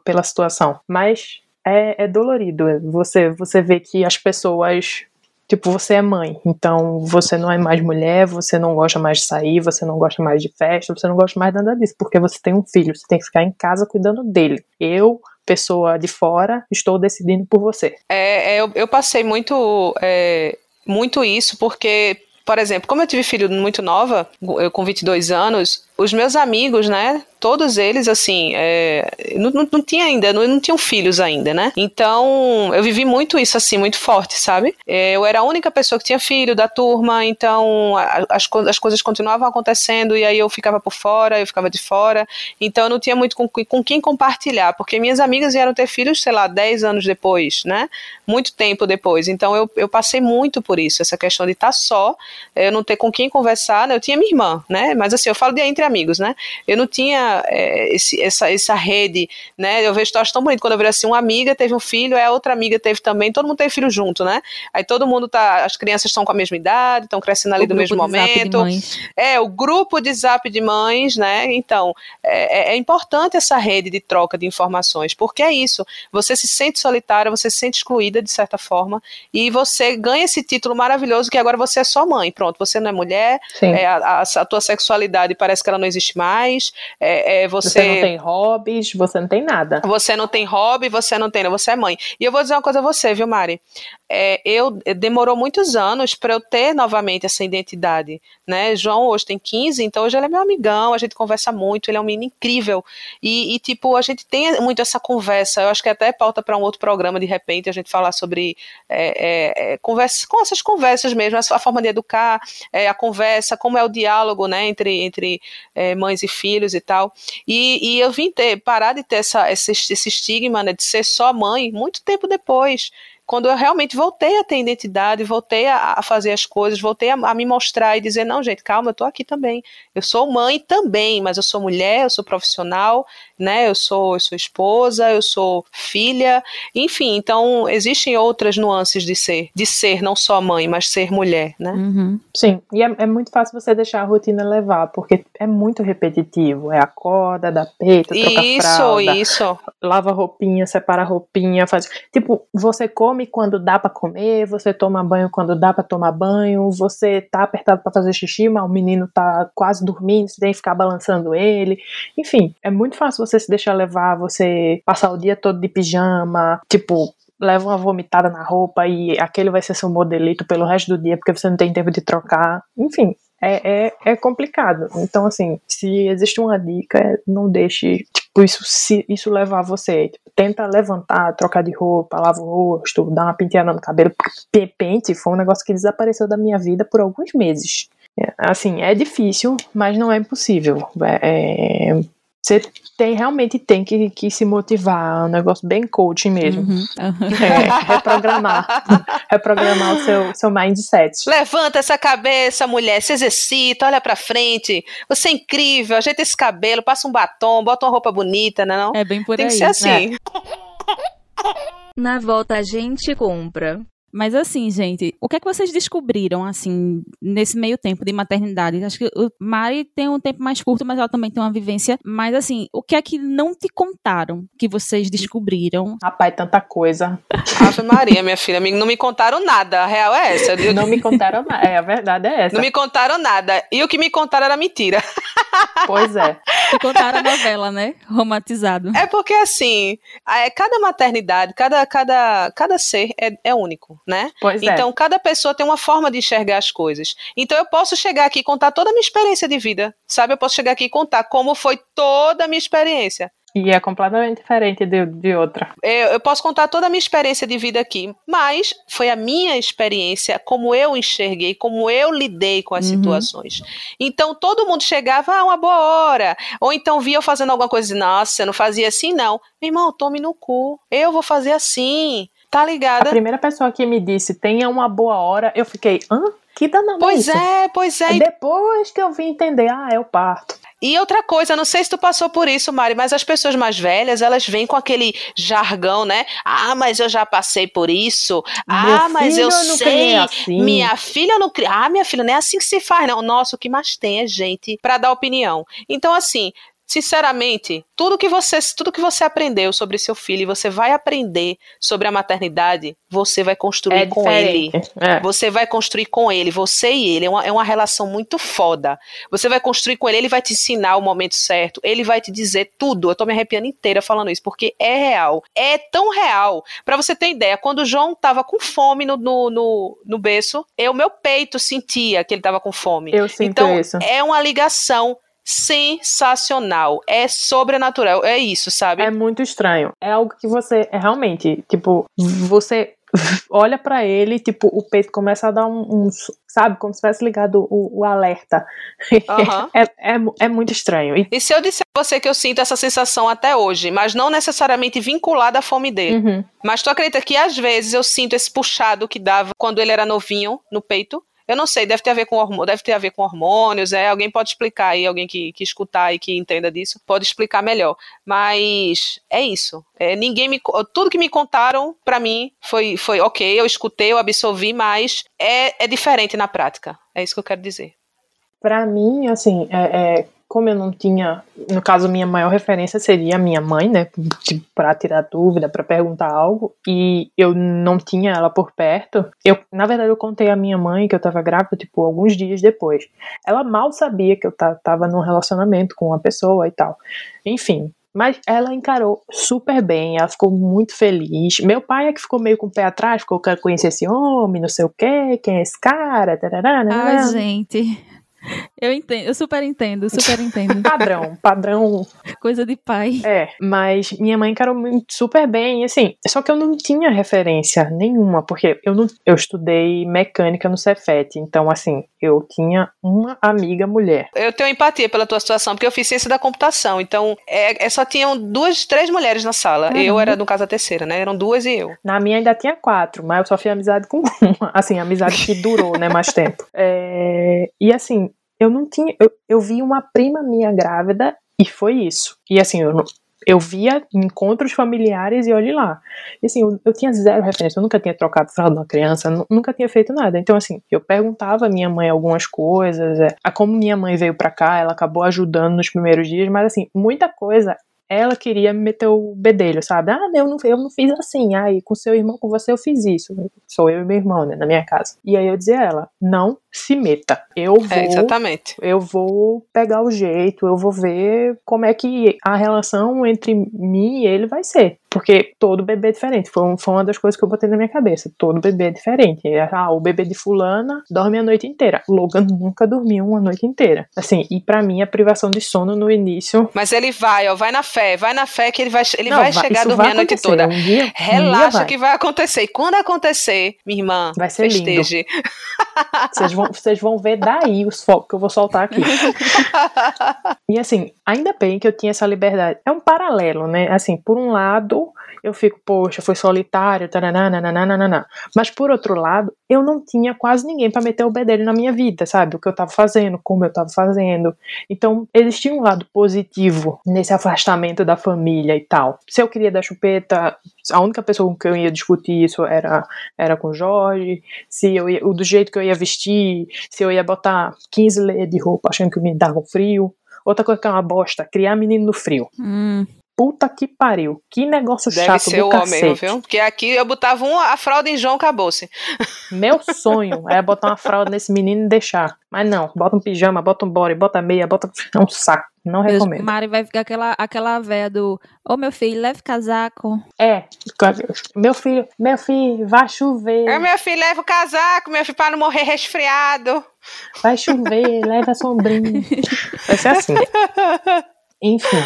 pela situação, mas é, é dolorido. Você, você vê que as pessoas Tipo, você é mãe, então você não é mais mulher, você não gosta mais de sair, você não gosta mais de festa, você não gosta mais de nada disso, porque você tem um filho, você tem que ficar em casa cuidando dele. Eu, pessoa de fora, estou decidindo por você. É, é eu, eu, passei muito, é, muito isso, porque, por exemplo, como eu tive filho muito nova, eu com 22 anos, os meus amigos, né, todos eles, assim, é, não, não, não, tinha ainda, não, não tinham filhos ainda, né? Então, eu vivi muito isso, assim, muito forte, sabe? É, eu era a única pessoa que tinha filho da turma, então as, as coisas continuavam acontecendo e aí eu ficava por fora, eu ficava de fora, então eu não tinha muito com, com quem compartilhar, porque minhas amigas vieram ter filhos, sei lá, 10 anos depois, né? Muito tempo depois. Então, eu, eu passei muito por isso, essa questão de estar tá só, eu não ter com quem conversar, né? Eu tinha minha irmã, né? Mas assim, eu falo de entre amigos, né? Eu não tinha é, esse, essa, essa rede, né? Eu vejo histórias tão bonitas quando eu vejo assim, uma amiga teve um filho, a outra amiga teve também, todo mundo teve filho junto, né? Aí todo mundo tá, as crianças estão com a mesma idade, estão crescendo ali o do mesmo momento. É, o grupo de zap de mães, né? Então, é, é, é importante essa rede de troca de informações, porque é isso, você se sente solitária, você se sente excluída de certa forma, e você ganha esse título maravilhoso que agora você é só mãe, pronto, você não é mulher, é, a, a, a, tua sexualidade parece que ela não existe mais, é, é, você... você não tem hobbies, você não tem nada. Você não tem hobby, você não tem, você é mãe. E eu vou dizer uma coisa a você, viu, Mari? É, eu demorou muitos anos para eu ter novamente essa identidade, né? João hoje tem 15, então hoje ele é meu amigão, a gente conversa muito, ele é um menino incrível. E, e tipo, a gente tem muito essa conversa. Eu acho que até pauta para um outro programa de repente a gente falar sobre é, é, é conversa, com essas conversas mesmo, a forma de educar, é, a conversa, como é o diálogo, né, entre, entre é, mães e filhos e tal. E, e eu vim ter, parar de ter essa, esse, esse estigma né, de ser só mãe muito tempo depois quando eu realmente voltei a ter identidade, voltei a, a fazer as coisas, voltei a, a, me mostrar e dizer, não, gente, calma, eu tô aqui também. Eu sou mãe também, mas eu sou mulher, eu sou profissional, né? Eu sou, eu sou esposa, eu sou filha, enfim, então existem outras nuances de ser, de ser não só mãe, mas ser mulher, né? Uhum. Sim, e é, é, muito fácil você deixar a rotina levar, porque é muito repetitivo, é acorda, dá peito, troca isso, fralda, isso. lava roupinha, separa roupinha, faz, tipo, você come come quando dá para comer, você toma banho quando dá para tomar banho, você tá apertado para fazer xixi, mas o menino tá quase dormindo, você tem que ficar balançando ele. Enfim, é muito fácil você se deixar levar, você passar o dia todo de pijama, tipo, leva uma vomitada na roupa e aquele vai ser seu modelito pelo resto do dia porque você não tem tempo de trocar. Enfim, é, é, é complicado. Então, assim, se existe uma dica, é não deixe tipo, isso, se, isso levar você. Tipo, tenta levantar, trocar de roupa, lava o rosto, dar uma penteada no cabelo. Pente foi um negócio que desapareceu da minha vida por alguns meses. É, assim, é difícil, mas não é impossível. É, é você tem realmente tem que, que se motivar, é um negócio bem coaching mesmo. Uhum, uhum. É, reprogramar. reprogramar o seu, seu mindset. Levanta essa cabeça, mulher, se exercita, olha pra frente. Você é incrível, ajeita esse cabelo, passa um batom, bota uma roupa bonita, né? Não? É bem por tem aí. Tem que ser assim. Na volta a gente compra. Mas assim, gente, o que é que vocês descobriram, assim, nesse meio tempo de maternidade? Acho que o Mari tem um tempo mais curto, mas ela também tem uma vivência. Mas assim, o que é que não te contaram que vocês descobriram? Rapaz, tanta coisa. Ave Maria, minha filha, não me contaram nada. A real é essa. Eu... Não me contaram nada. É, a verdade é essa. Não me contaram nada. E o que me contaram era mentira. Pois é. Me contaram a novela, né? Romantizado. É porque assim, cada maternidade, cada, cada, cada ser é, é único né? Pois é. então, cada pessoa tem uma forma de enxergar as coisas. Então, eu posso chegar aqui e contar toda a minha experiência de vida, sabe? Eu posso chegar aqui e contar como foi toda a minha experiência. E é completamente diferente de, de outra. Eu, eu posso contar toda a minha experiência de vida aqui, mas foi a minha experiência, como eu enxerguei, como eu lidei com as Uhum. situações. Então todo mundo chegava, ah, uma boa hora. Ou então via eu fazendo alguma coisa e nossa, eu não fazia assim, não. Meu irmão, tome no cu. Eu vou fazer assim. Tá A ligada? primeira pessoa que me disse tenha uma boa hora, eu fiquei, hã? Que danado Pois é, pois é. Depois que eu vim entender, ah, é o parto. E outra coisa, não sei se tu passou por isso, Mari, mas as pessoas mais velhas, elas vêm com aquele jargão, né? Ah, mas eu já passei por isso. ah, Meu mas eu não sei. assim. Minha filha não cria. Ah, minha filha, não é assim que se faz, não. Nossa, o que mais tem é gente pra dar opinião. Então, assim, sinceramente, tudo que você, tudo que você aprendeu sobre seu filho e você vai aprender sobre a maternidade, você vai construir É com ele. É. Você vai construir com ele, você e ele. É uma, é uma relação muito foda. Você vai construir com ele, ele vai te ensinar o momento certo, ele vai te dizer tudo. Eu tô me arrepiando inteira falando isso, porque é real. É tão real. Pra você ter ideia, quando o João tava com fome no, no, no, no berço, eu, meu peito sentia que ele tava com fome. Eu sinto então, isso. é uma ligação sensacional. É sobrenatural. É isso, sabe? É muito estranho. É algo que você é realmente, tipo, você olha pra ele, tipo, o peito começa a dar um, um sabe, como se tivesse ligado o, o alerta. Aham. É, é, é muito estranho. E, E se eu disser a você que eu sinto essa sensação até hoje, mas não necessariamente vinculada à fome dele. Uhum. Mas tu acredita que às vezes eu sinto esse puxado que dava quando ele era novinho no peito? Eu não sei, deve ter a ver com hormônio, deve ter a ver com hormônios, é, alguém pode explicar aí, alguém que, que escutar e que entenda disso, pode explicar melhor. Mas é isso. É, ninguém me tudo que me contaram pra mim foi foi OK, eu escutei, eu absorvi, mas é, é diferente na prática. É isso que eu quero dizer. Pra mim, assim, é, é, como eu não tinha, no caso, minha maior referência seria a minha mãe, né, pra tirar dúvida, pra perguntar algo, e eu não tinha ela por perto. Eu, na verdade, eu contei à minha mãe que eu tava grávida, tipo, alguns dias depois. Ela mal sabia que eu ta- tava num relacionamento com uma pessoa e tal. Enfim. Mas ela encarou super bem, ela ficou muito feliz. Meu pai é que ficou meio com o pé atrás, ficou quer conhecer esse homem, não sei o quê, quem é esse cara, tarará, Ai, gente. Eu entendo, eu super entendo, super entendo. padrão, padrão. Coisa de pai. É, mas minha mãe encarou muito super bem, assim, só que eu não tinha referência nenhuma, porque eu não eu estudei mecânica no Cefet, então assim, eu tinha uma amiga mulher. Eu tenho empatia pela tua situação, porque eu fiz ciência da computação. Então, é, é- só tinham duas, três mulheres na sala. Caramba. Eu era, no caso, a terceira, né? Eram duas e eu. Na minha ainda tinha quatro, mas eu só fiz amizade com uma. Assim, amizade que durou, né, mais tempo. É, e assim, eu não tinha. Eu, eu vi uma prima minha grávida e foi isso. E assim, eu, eu via encontros familiares e olhe lá. E assim, eu, eu tinha zero referência, eu nunca tinha trocado fralda uma criança, nu- nunca tinha feito nada. Então, assim, eu perguntava à minha mãe algumas coisas. É, a como minha mãe veio pra cá, ela acabou ajudando nos primeiros dias, mas assim, muita coisa ela queria me meter o bedelho, sabe? Ah, eu não, eu não fiz assim. Aí, com seu irmão, com você, eu fiz isso. Sou eu e meu irmão, né, na minha casa. E aí eu dizia a ela, não se meta. Eu vou, É, exatamente. eu vou pegar o jeito, eu vou ver como é que a relação entre mim e ele vai ser. Porque todo bebê é diferente. Foi, um- foi uma das coisas que eu botei na minha cabeça. Todo bebê é diferente. Ah, o bebê de fulana dorme a noite inteira. Logan nunca dormiu uma noite inteira. Assim, e pra mim a privação de sono no início Mas ele vai, ó, vai na fé, vai na fé que ele vai, ele Não, vai vai- chegar a dormir vai a noite toda. um dia- um dia Relaxa vai. que vai acontecer. E quando acontecer, minha irmã, Vai ser lindo. festeje. Vocês vão, vocês vão ver daí os focos que eu vou soltar aqui. E assim, ainda bem que eu tinha essa liberdade. É um paralelo, né? Assim, por um lado, eu fico, poxa, foi solitário, nananá. Mas por outro lado, eu não tinha quase ninguém pra meter o bedelho na minha vida, sabe? O que eu tava fazendo, como eu tava fazendo. Então, existia um lado positivo nesse afastamento da família e tal. Se eu queria dar chupeta, a única pessoa com quem eu ia discutir isso era, era com o Jorge. Se eu ia, o do jeito que eu ia vestir, se eu ia botar 15 layers de roupa achando que me dava frio. Outra coisa que é uma bosta, criar menino no frio. Hum, Puta que pariu. Que negócio Deve chato ser do o cacete. homem, viu? Porque aqui eu botava um, a fralda em João acabou-se. Meu sonho é botar uma fralda nesse menino e deixar. Mas não, bota um pijama, bota um body, bota meia, bota. É um saco. Não Deus, recomendo. Mari vai ficar aquela, aquela véia do Ô meu filho, leve casaco. É, meu filho, meu filho, vai chover, É, meu filho, leva o casaco, meu filho, para não morrer resfriado. vai chover, leva a sombrinha. Vai ser assim. Enfim.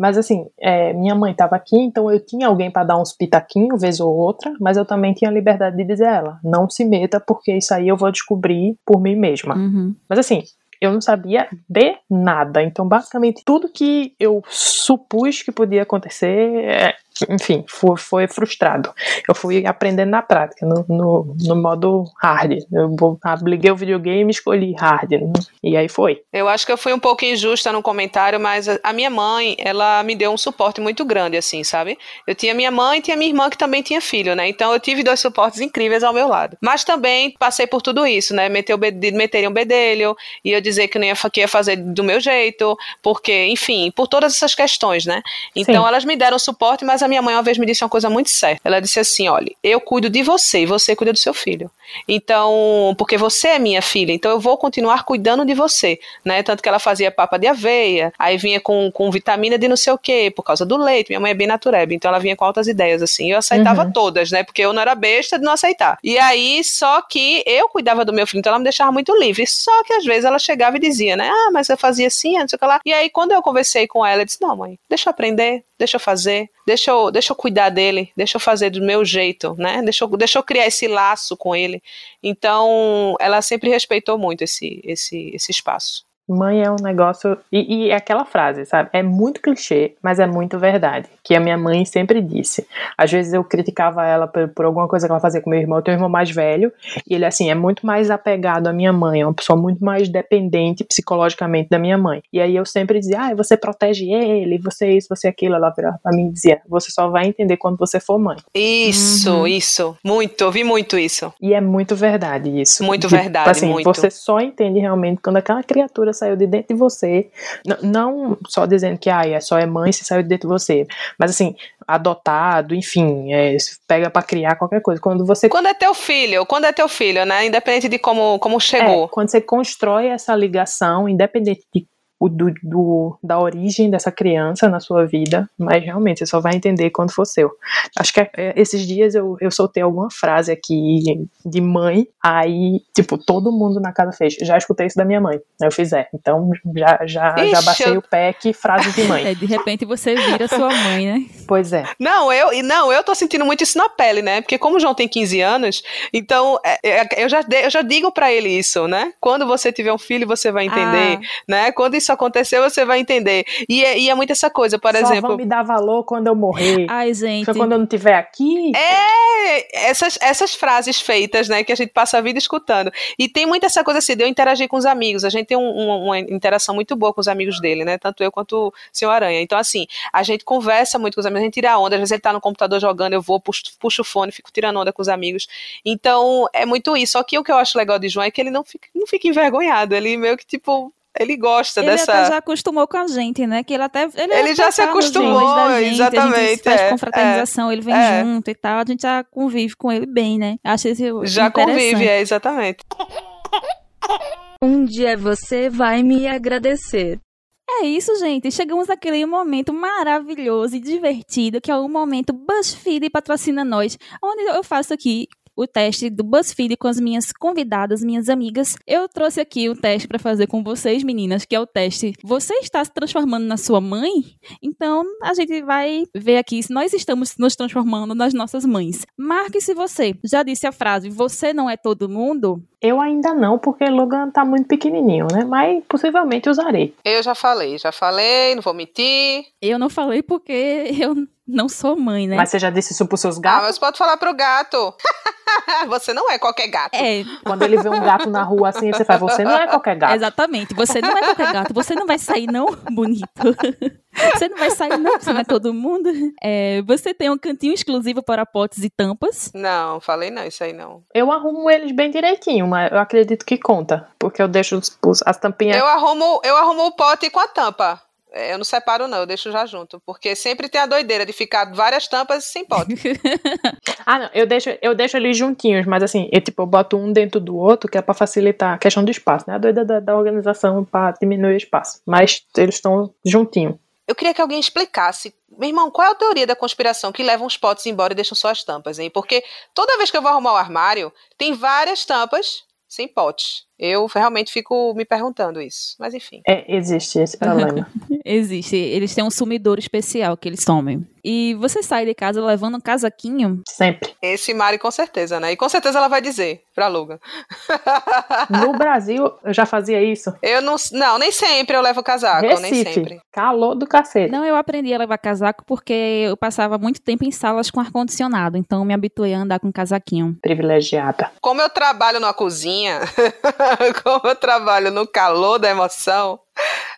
Mas assim, é, minha mãe tava aqui, então eu tinha alguém para dar uns pitaquinhos, vez ou outra, mas eu também tinha a liberdade de dizer a ela, não se meta, porque isso aí eu vou descobrir por mim mesma. Uhum. Mas assim, eu não sabia de nada. Então, basicamente, tudo que eu supus que podia acontecer, é, enfim, foi, foi, frustrado. Eu fui aprendendo na prática, no, no, no modo hard. Eu liguei o videogame e escolhi hard. Né? E aí foi. Eu acho que eu fui um pouco injusta no comentário, mas a minha mãe, ela me deu um suporte muito grande, assim, sabe? Eu tinha minha mãe e tinha minha irmã que também tinha filho, né? Então eu tive dois suportes incríveis ao meu lado. Mas também passei por tudo isso, né? Meter meterem um bedelho e eu dizer que não ia, que ia fazer do meu jeito, porque, enfim, por todas essas questões, né? Então Sim. elas me deram suporte, mas a minha mãe uma vez me disse uma coisa muito certa. Ela disse assim: olha, eu cuido de você e você cuida do seu filho. Então, porque você é minha filha, então eu vou continuar cuidando de você, né? Tanto que ela fazia papa de aveia, aí vinha com, com vitamina de não sei o quê, por causa do leite. Minha mãe é bem natureba, então ela vinha com altas ideias, assim. Eu aceitava uhum. todas, né? Porque eu não era besta de não aceitar. E aí, só que eu cuidava do meu filho, então ela me deixava muito livre. Só que às vezes ela chegava e dizia, né? Ah, mas eu fazia assim, não sei o que lá. E aí, quando eu conversei com ela, eu disse: não, mãe, deixa eu aprender, deixa eu fazer, deixa eu, deixa eu cuidar dele, deixa eu fazer do meu jeito, né? Deixa eu, deixa eu criar esse laço com ele. Então, ela sempre respeitou muito esse, esse, esse espaço. Mãe é um negócio. E, e, é aquela frase, sabe? É muito clichê, mas é muito verdade. Que a minha mãe sempre disse. Às vezes eu criticava ela por, por, alguma coisa que ela fazia com meu irmão. Eu tenho um irmão mais velho. E ele, assim, é muito mais apegado à minha mãe. É uma pessoa muito mais dependente psicologicamente da minha mãe. E aí eu sempre dizia, ah, você protege ele, você isso, você aquilo. Ela virava pra mim e dizia, você só vai entender quando você for mãe. Isso, uhum. isso. Muito, ouvi muito isso. E é muito verdade isso. Muito tipo, verdade, assim, muito. Você só entende realmente quando aquela criatura saiu de dentro de você. não só dizendo que ah, é só é mãe se saiu de dentro de você. Mas assim, adotado, enfim, é, pega para criar qualquer coisa. Quando você. Quando é teu filho, quando é teu filho, né? Independente de como, como chegou. É, quando você constrói essa ligação, independente de o do, do, da origem dessa criança na sua vida, mas realmente você só vai entender quando for seu. Acho que é, esses dias eu, eu soltei alguma frase aqui de mãe, aí, tipo, todo mundo na casa fez. Já escutei isso da minha mãe. Eu fiz, é. Então já, já, Ixi, já baixei eu... o pé que frase de mãe. É, de repente você vira sua mãe, né? Pois é. Não, eu, não, eu tô sentindo muito isso na pele, né? Porque como o João tem 15 anos, então é, é, eu, já, eu já digo para ele isso, né? Quando você tiver um filho, você vai entender, ah. né? Quando isso acontecer, você vai entender. E é, e é muito essa coisa, por Só exemplo. Vão me dar valor quando eu morrer. Ai, gente. Só quando eu não estiver aqui. É, essas, essas frases feitas, né, que a gente passa a vida escutando. E tem muito essa coisa assim, de eu interagir com os amigos. A gente tem um, um, uma interação muito boa com os amigos dele, né? Tanto eu quanto o senhor Aranha. Então, assim, a gente conversa muito com os amigos, a gente tira onda. Às vezes ele tá no computador jogando, eu vou, puxo, puxo o fone, fico tirando onda com os amigos. Então, é muito isso. Só que o que eu acho legal de João é que ele não fica, não fica envergonhado. Ele meio que, tipo, ele gosta ele dessa. Ele já acostumou com a gente, né? Que ele até. Ele, ele já se acostumou, gente, exatamente. A gente faz é, confraternização, é, ele vem é. junto e tal. A gente já convive com ele bem, né? Acho isso Já convive, é, exatamente. Um dia você vai me agradecer. É isso, gente. Chegamos naquele momento maravilhoso e divertido, que é o momento BuzzFeed patrocina nós, onde eu faço aqui o teste do BuzzFeed com as minhas convidadas, minhas amigas. Eu trouxe aqui o teste para fazer com vocês, meninas, que é o teste Você está se transformando na sua mãe? Então, a gente vai ver aqui se nós estamos nos transformando nas nossas mães. Marque se você já disse a frase Você não é todo mundo. Eu ainda não, porque Logan tá muito pequenininho, né? Mas possivelmente usarei. Eu já falei, já falei, não vou mentir. Eu não falei porque eu não sou mãe, né? Mas você já disse isso pros seus gatos? Ah, mas pode falar pro gato. você não é qualquer gato. É. Quando ele vê um gato na rua assim, você fala, você não é qualquer gato. Exatamente, você não é qualquer gato. Você não vai sair, não, bonito. Você não vai sair, não, você não é todo mundo. É, você tem um cantinho exclusivo para potes e tampas. Não, falei não, isso aí não. Eu arrumo eles bem direitinho, mas eu acredito que conta. Porque eu deixo os, as tampinhas. Eu arrumo, eu arrumo o pote com a tampa. É, eu não separo, não, eu deixo já junto. Porque sempre tem a doideira de ficar várias tampas sem pote. ah, não, eu deixo, eu deixo eles juntinhos, mas assim, eu tipo, eu boto um dentro do outro, que é pra facilitar a questão do espaço, né? A doida da, da organização pra diminuir o espaço. Mas eles estão juntinhos. Eu queria que alguém explicasse, meu irmão, qual é a teoria da conspiração que leva os potes embora e deixam só as tampas, hein? Porque toda vez que eu vou arrumar o armário, tem várias tampas sem potes. Eu realmente fico me perguntando isso. Mas enfim. É, existe esse problema. Existe. Eles têm um sumidor especial que eles tomem. E você sai de casa levando um casaquinho? Sempre. Esse Mari com certeza, né? E com certeza ela vai dizer pra Luga. No Brasil, eu já fazia isso. Eu não. Não, nem sempre eu levo casaco, nem Recife, sempre. calor do cacete. Não, eu aprendi a levar casaco porque eu passava muito tempo em salas com ar-condicionado. Então eu me habituei a andar com casaquinho. Privilegiada. Como eu trabalho numa cozinha, como eu trabalho no calor da emoção,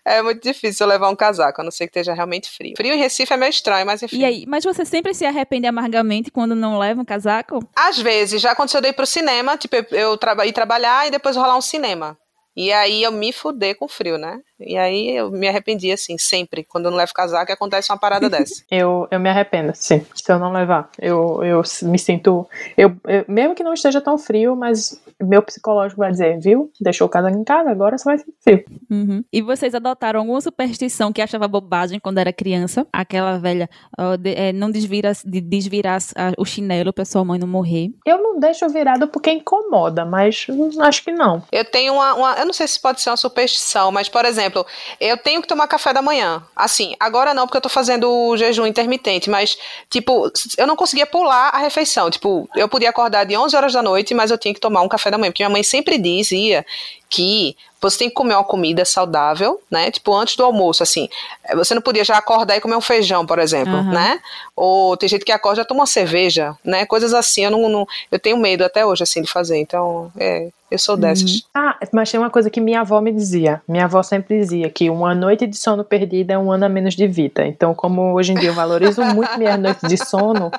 é muito difícil eu levar um casaco, a não ser que esteja realmente frio. Frio em Recife é meio estranho, mas enfim. E aí, mas você sempre se arrepende amargamente quando não leva um casaco? Às vezes, já aconteceu de eu ir pro cinema, tipo, eu, traba- ir trabalhar e depois rolar um cinema. E aí eu me fuder com frio, né? E aí eu me arrependi, assim, sempre. Quando eu não levo casaco, acontece uma parada dessa. Eu, eu me arrependo, sim, se eu não levar. Eu, eu me sinto. Eu, eu- mesmo que não esteja tão frio, mas meu psicológico vai dizer, viu? Deixou o casaco em casa, agora só vai ser frio. Uhum. E vocês adotaram alguma superstição que achava bobagem quando era criança? Aquela velha, ó, de- é, não desvira, de desvirar o chinelo pra sua mãe não morrer. Eu não deixo virado porque incomoda, mas acho que não. Eu tenho uma, uma- Eu não sei se pode ser uma superstição, mas, por exemplo, eu tenho que tomar café da manhã. Assim, agora não, porque eu tô fazendo o jejum intermitente, mas, tipo, eu não conseguia pular a refeição. Tipo, eu podia acordar de 11 horas da noite, mas eu tinha que tomar um café da manhã, porque minha mãe sempre dizia que você tem que comer uma comida saudável, né? Tipo, antes do almoço, assim. Eh, Você não podia já acordar e comer um feijão, por exemplo, Aham. né? Ou tem gente que acorda e já toma uma cerveja, né? Coisas assim, eu não, não- eu tenho medo até hoje, assim, de fazer. Então, é, eu sou dessas. Ah, mas tem uma coisa que minha avó me dizia. Minha avó sempre dizia que uma noite de sono perdida é um ano a menos de vida. Então, como hoje em dia eu valorizo muito minhas noites de sono,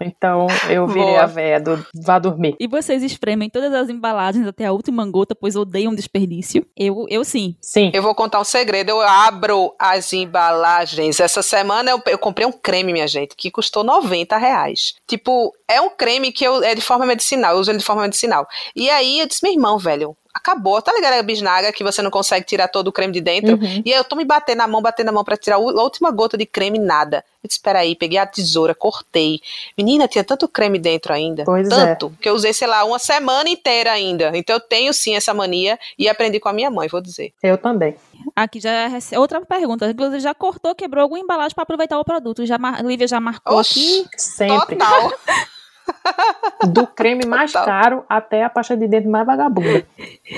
então eu virei Boa. a véia do vá dormir. E vocês espremem todas as embalagens até a última gota, pois odeiam desperdício? Eu, eu sim. Sim. Eu vou contar um segredo. Eu abro as embalagens. Essa semana eu, eu comprei um creme, minha gente, que custou 90 reais. Tipo, é um creme que eu, é de forma medicinal. Eu uso ele de forma medicinal. E aí eu disse, meu irmão, velho, acabou. Tá ligado a bisnaga que você não consegue tirar todo o creme de dentro? Uhum. E aí eu tô me batendo na mão, batendo na mão pra tirar a última gota de creme, nada. Eu disse, peraí, peguei a tesoura, cortei. Menina, tinha tanto creme dentro ainda. Pois é. tanto, que eu usei, sei lá, uma semana inteira ainda. Então eu tenho sim essa mania e aprendi com a minha mãe, vou dizer. Eu também. Aqui já é outra pergunta. Inclusive, já cortou, quebrou alguma embalagem pra aproveitar o produto. Já, mar- Lívia já marcou Oxi, aqui. Sempre. total. Do creme mais Total. caro até a pasta de dente mais vagabunda.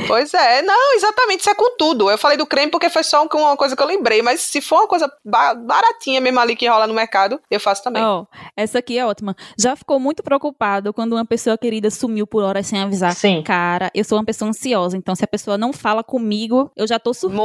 Pois é, não, exatamente, isso é com tudo. Eu falei do creme porque foi só um- uma coisa que eu lembrei, mas se for uma coisa ba- baratinha mesmo ali que rola no mercado, eu faço também. Ó, essa aqui é ótima. Já ficou muito preocupado quando uma pessoa querida sumiu por horas sem avisar? Sim. Cara, eu sou uma pessoa ansiosa, então se a pessoa não fala comigo, eu já tô surtando.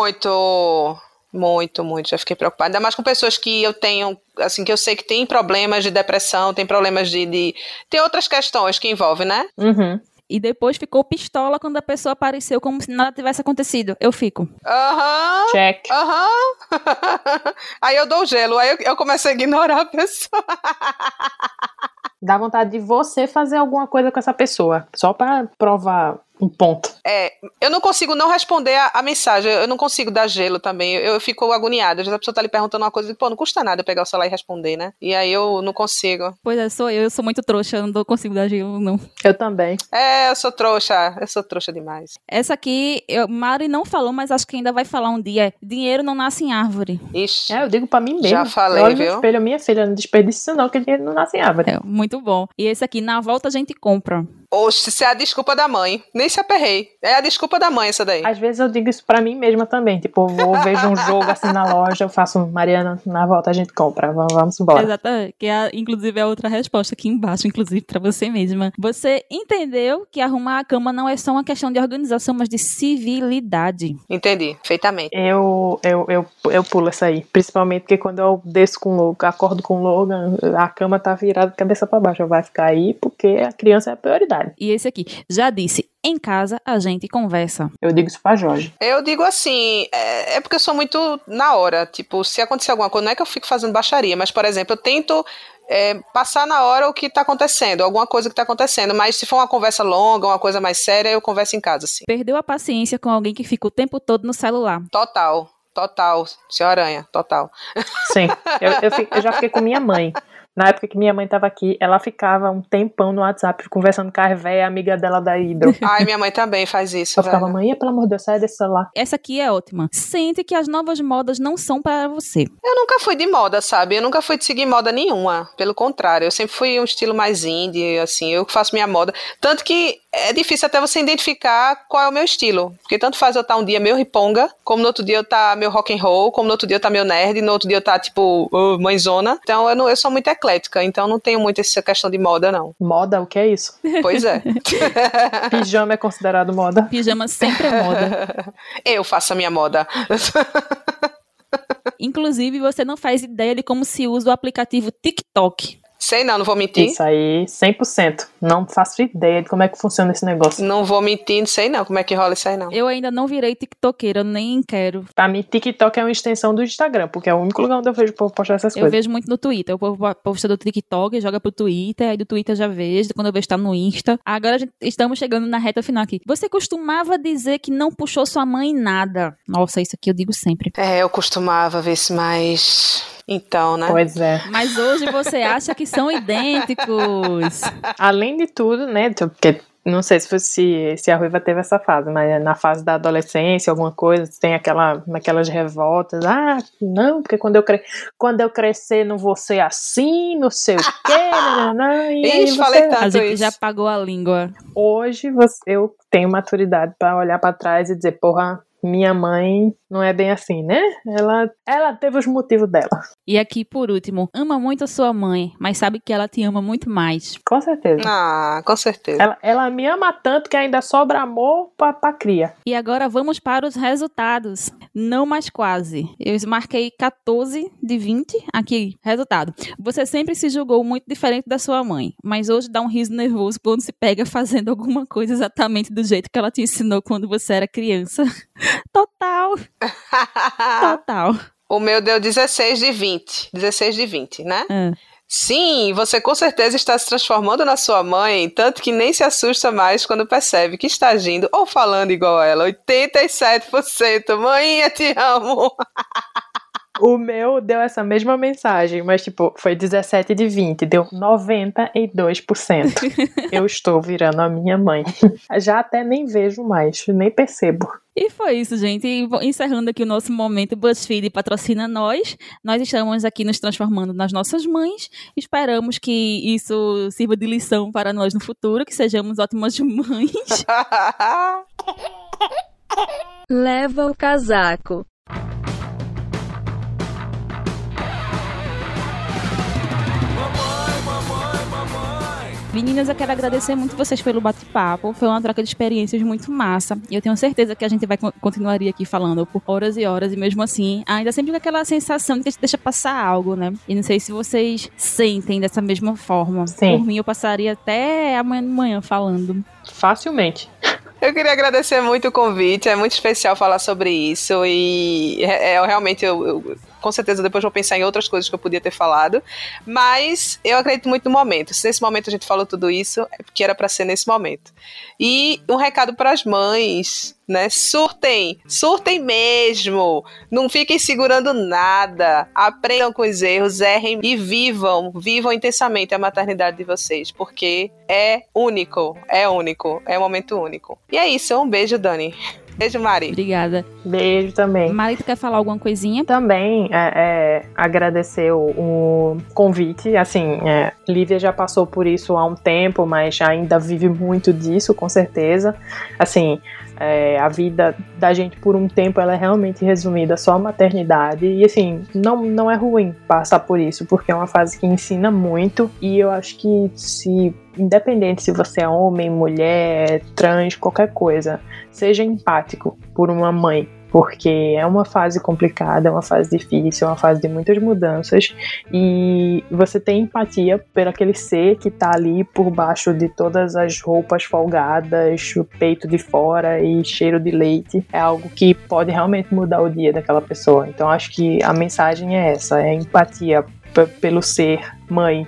Muito, muito, muito. Já fiquei preocupada. Ainda mais com pessoas que eu tenho, assim, que eu sei que tem problemas de depressão, tem problemas de. de... Tem outras questões que envolvem, né? Uhum. E depois ficou pistola quando a pessoa apareceu como se nada tivesse acontecido. Eu fico. Aham. Check. Aham. aí eu dou gelo, aí eu, eu começo a ignorar a pessoa. Dá vontade de você fazer alguma coisa com essa pessoa. Só pra provar um ponto. É, eu não consigo não responder a, a mensagem, eu não consigo dar gelo também, eu, eu fico agoniada. Às vezes a pessoa tá lhe perguntando uma coisa e, pô, não custa nada eu pegar o celular e responder, né? E aí eu não consigo. Pois é, sou eu. Eu sou muito trouxa, eu não consigo dar gelo, não. Eu também. É, eu sou trouxa, eu sou trouxa demais. Essa aqui, eu, Mari não falou, mas acho que ainda vai falar um dia. é, Dinheiro não nasce em árvore. Ixi. É, eu digo pra mim mesmo. Já falei, eu olho no viu? espelho, minha filha, não desperdiça isso não, que dinheiro não nasce em árvore. É, muito bom. E esse aqui, na volta a gente compra. Oxe, isso é a desculpa da mãe. Nem se aperrei. É a desculpa da mãe essa daí. Às vezes eu digo isso pra mim mesma também. Tipo, eu vou, vejo um jogo assim na loja, eu faço, Mariana, na volta a gente compra. Vamos, vamos embora. Exatamente. Que é, inclusive, é outra resposta aqui embaixo, inclusive, pra você mesma. Você entendeu que arrumar a cama não é só uma questão de organização, mas de civilidade. Entendi, perfeitamente. Eu, eu, eu, eu pulo essa aí. Principalmente porque quando eu desço com o Logan, acordo com o Logan, a cama tá virada de cabeça pra baixo. Vai ficar aí porque a criança é a prioridade. E esse aqui, já disse, em casa a gente conversa. Eu digo isso pra Jorge. Eu digo assim, é, é porque eu sou muito na hora. Tipo, se acontecer alguma coisa, não é que eu fico fazendo baixaria, mas, por exemplo, eu tento é, passar na hora o que tá acontecendo, alguma coisa que tá acontecendo. Mas se for uma conversa longa, uma coisa mais séria, eu converso em casa, assim. Perdeu a paciência com alguém que fica o tempo todo no celular. Total, total, senhora Aranha, total. Sim. Eu, eu, eu já fiquei com minha mãe. Na época que minha mãe tava aqui, ela ficava um tempão no WhatsApp conversando com a véia, amiga dela da Hidro. Ai, minha mãe também faz isso, Eu ficava, velho. mãe, pelo amor de Deus, sai desse celular. Essa aqui é ótima. Sente que as novas modas não são para você. Eu nunca fui de moda, sabe? Eu nunca fui de seguir moda nenhuma. Pelo contrário, eu sempre fui um estilo mais indie, assim, eu que faço minha moda. Tanto que é difícil até você identificar qual é o meu estilo. Porque tanto faz eu estar um dia meio riponga, como no outro dia eu estar meio rock and roll, como no outro dia eu estar meio nerd, no outro dia eu estar, tipo, uh, mãezona. Então eu, não, eu sou muito eclética, então não tenho muito essa questão de moda, não. Moda, o que é isso? Pois é. Pijama é considerado moda. Pijama sempre é moda. eu faço a minha moda. Inclusive, você não faz ideia de como se usa o aplicativo TikTok. Sei não, não vou mentir. Isso aí, 100%. Não faço ideia de como é que funciona esse negócio. Não vou mentir, não sei não como é que rola isso aí não. Eu ainda não virei TikTokeira, nem quero. Pra mim, TikTok é uma extensão do Instagram, porque é o único lugar onde eu vejo o povo postar essas Eu coisas. vejo muito no Twitter. O povo posta do TikTok, joga pro Twitter, aí do Twitter já vejo, quando eu vejo tá no Insta. Agora a gente- estamos chegando na reta final aqui. Você costumava dizer que não puxou sua mãe em nada. Nossa, isso aqui eu digo sempre. É, eu costumava ver se mais. Então, né? Pois é. Mas hoje você acha que são idênticos. Além de tudo, né? Porque não sei se, foi- se, se a Ruiva teve essa fase, mas na fase da adolescência, alguma coisa, tem aquela, aquelas revoltas. Ah, não, porque quando eu, cre... quando eu crescer não vou ser assim, não sei o quê. nananã, e Ixi, você- falei tanto. A gente isso. já pagou a língua. Hoje você- eu tenho maturidade pra olhar pra trás e dizer, porra, minha mãe não é bem assim, né? Ela, ela teve os motivos dela. E aqui, por último, ama muito a sua mãe, mas sabe que ela te ama muito mais. Com certeza. Ah, com certeza. Ela, ela me ama tanto que ainda sobra amor pra, pra cria. E agora vamos para os resultados. Não mais quase. Eu marquei 14 de 20. Aqui, resultado. Você sempre se julgou muito diferente da sua mãe, mas hoje dá um riso nervoso quando se pega fazendo alguma coisa exatamente do jeito que ela te ensinou quando você era criança. Total, total. o meu deu 16 de 20. 16 de 20, né? É. Sim, você com certeza está se transformando na sua mãe, tanto que nem se assusta mais quando percebe que está agindo ou falando igual a ela. 87%. Mãinha, te amo. O meu deu essa mesma mensagem, mas tipo, foi 17 de 20, deu 92%. Eu estou virando a minha mãe. Já até nem vejo mais, nem percebo. E foi isso, gente. E encerrando aqui o nosso momento BuzzFeed patrocina nós. Nós estamos aqui nos transformando nas nossas mães. Esperamos que isso sirva de lição para nós no futuro, que sejamos ótimas mães. Leva o casaco. Meninas, eu quero agradecer muito vocês pelo bate-papo. Foi uma troca de experiências muito massa. E eu tenho certeza que a gente vai con- continuaria aqui falando por horas e horas. E mesmo assim, ainda sempre com aquela sensação de que a gente deixa passar algo, né? E não sei se vocês sentem dessa mesma forma. Sim. Por mim, eu passaria até amanhã de manhã falando. Facilmente. Eu queria agradecer muito o convite, é muito especial falar sobre isso e é, é, realmente eu, eu- com certeza depois vou pensar em outras coisas que eu podia ter falado, mas eu acredito muito no momento. Se nesse momento a gente falou tudo isso, é porque era para ser nesse momento. E um recado para as mães, né? Surtem, surtem mesmo. Não fiquem segurando nada. Aprendam com os erros, errem e vivam, vivam intensamente a maternidade de vocês, porque é único, é único, é um momento único. E é isso, um beijo, Dani. Beijo, Mari. Obrigada. Beijo também. Mari, tu quer falar alguma coisinha? Também é, é, agradecer o, o convite. Assim, é, Lívia já passou por isso há um tempo, mas ainda vive muito disso, com certeza. Assim, é, a vida da gente por um tempo ela é realmente resumida só à maternidade. E assim, não, não é ruim passar por isso, porque é uma fase que ensina muito. E eu acho que se. Independente se você é homem, mulher, trans, qualquer coisa, seja empático por uma mãe, porque é uma fase complicada, é uma fase difícil, é uma fase de muitas mudanças e você tem empatia por aquele ser que tá ali por baixo de todas as roupas folgadas, o peito de fora e cheiro de leite, é algo que pode realmente mudar o dia daquela pessoa. Então acho que a mensagem é essa, é empatia pelo ser mãe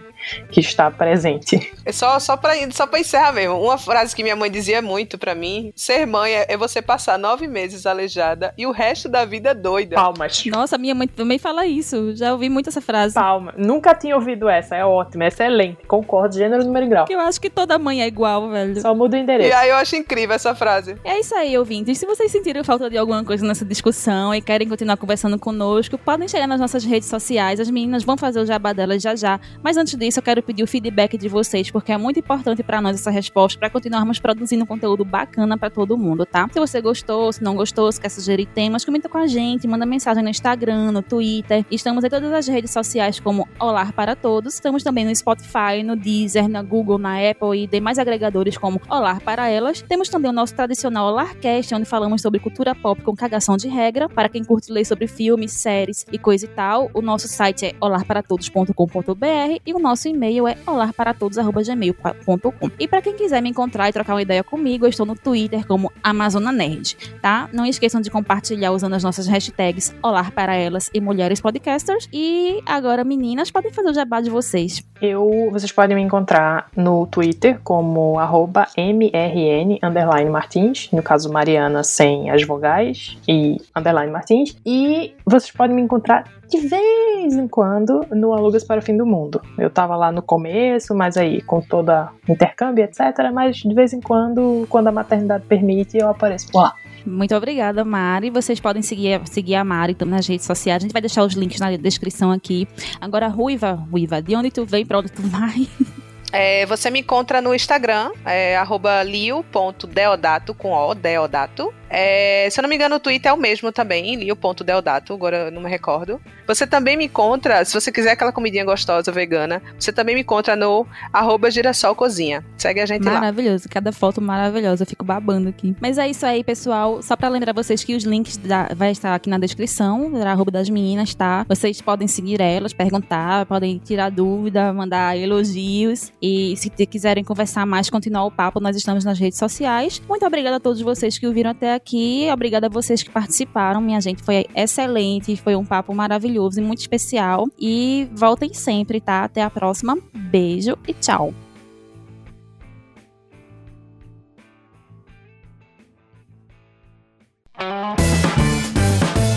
que está presente. É só, só, pra, só pra encerrar mesmo. Uma frase que minha mãe dizia muito pra mim: ser mãe é, é você passar nove meses aleijada e o resto da vida doida. Palmas. Nossa, minha mãe também fala isso. Já ouvi muito essa frase. Palma. Nunca tinha ouvido essa. É ótima, excelente. Concordo, gênero, número e grau. Eu acho que toda mãe é igual, velho. Só muda o endereço. E aí eu acho incrível essa frase. É isso aí, ouvintes. Se vocês sentiram falta de alguma coisa nessa discussão e querem continuar conversando conosco, podem chegar nas nossas redes sociais. As meninas vão fazer o jabá delas já já. Mas antes disso, eu quero pedir o feedback de vocês, porque é muito importante pra nós essa resposta, pra continuarmos produzindo conteúdo bacana pra todo mundo, tá? Se você gostou, se não gostou, se quer sugerir temas, comenta com a gente, manda mensagem no Instagram, no Twitter. Estamos em todas as redes sociais como Olar para Todos. Estamos também no Spotify, no Deezer, na Google, na Apple e demais agregadores como Olar para Elas. Temos também o nosso tradicional Olarcast, onde falamos sobre cultura pop com cagação de regra. Para quem curte ler sobre filmes, séries e coisa e tal, o nosso site é olarparatodos.com.br e o nosso e-mail é olarparatodos.gmail.com. E para quem quiser me encontrar e trocar uma ideia comigo, eu estou no Twitter como Amazona Nerd, tá? Não esqueçam de compartilhar usando as nossas hashtags Olar para Elas e Mulheres Podcasters. E agora, meninas, podem fazer o jabá de vocês. Eu, vocês podem me encontrar no Twitter como arroba mrn underline martins, no caso Mariana sem as vogais e underline martins. E vocês podem me encontrar de vez em quando no Alugas para o Fim do Mundo. Eu tava lá no começo, mas aí com toda intercâmbio, etc. Mas de vez em quando, quando a maternidade permite, eu apareço por lá. Muito obrigada, Mari. Vocês podem seguir, seguir a Mari também nas redes sociais. A gente vai deixar os links na descrição aqui. Agora, Ruiva, Ruiva, de onde tu vem, pra onde tu vai? É, você me encontra no Instagram, é, arroba lio.deodato, com O, deodato. É, se eu não me engano, o Twitter é o mesmo também, lio.deodato, agora eu não me recordo. Você também me encontra, se você quiser aquela comidinha gostosa, vegana, você também me encontra no arroba girassolcozinha. Segue a gente lá. Maravilhoso, cada foto maravilhosa, eu fico babando aqui. Mas é isso aí, pessoal. Só pra lembrar vocês que os links da, vai estar aqui na descrição, da arroba das meninas, tá? Vocês podem seguir elas, perguntar, podem tirar dúvida, mandar elogios. E se quiserem conversar mais, continuar o papo, nós estamos nas redes sociais. Muito obrigada a todos vocês que ouviram até aqui. Obrigada a vocês que participaram, minha gente. Foi excelente, foi um papo maravilhoso e muito especial. E voltem sempre, tá? Até a próxima. Beijo e tchau.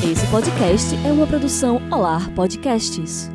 Esse podcast é uma produção Olar Podcasts.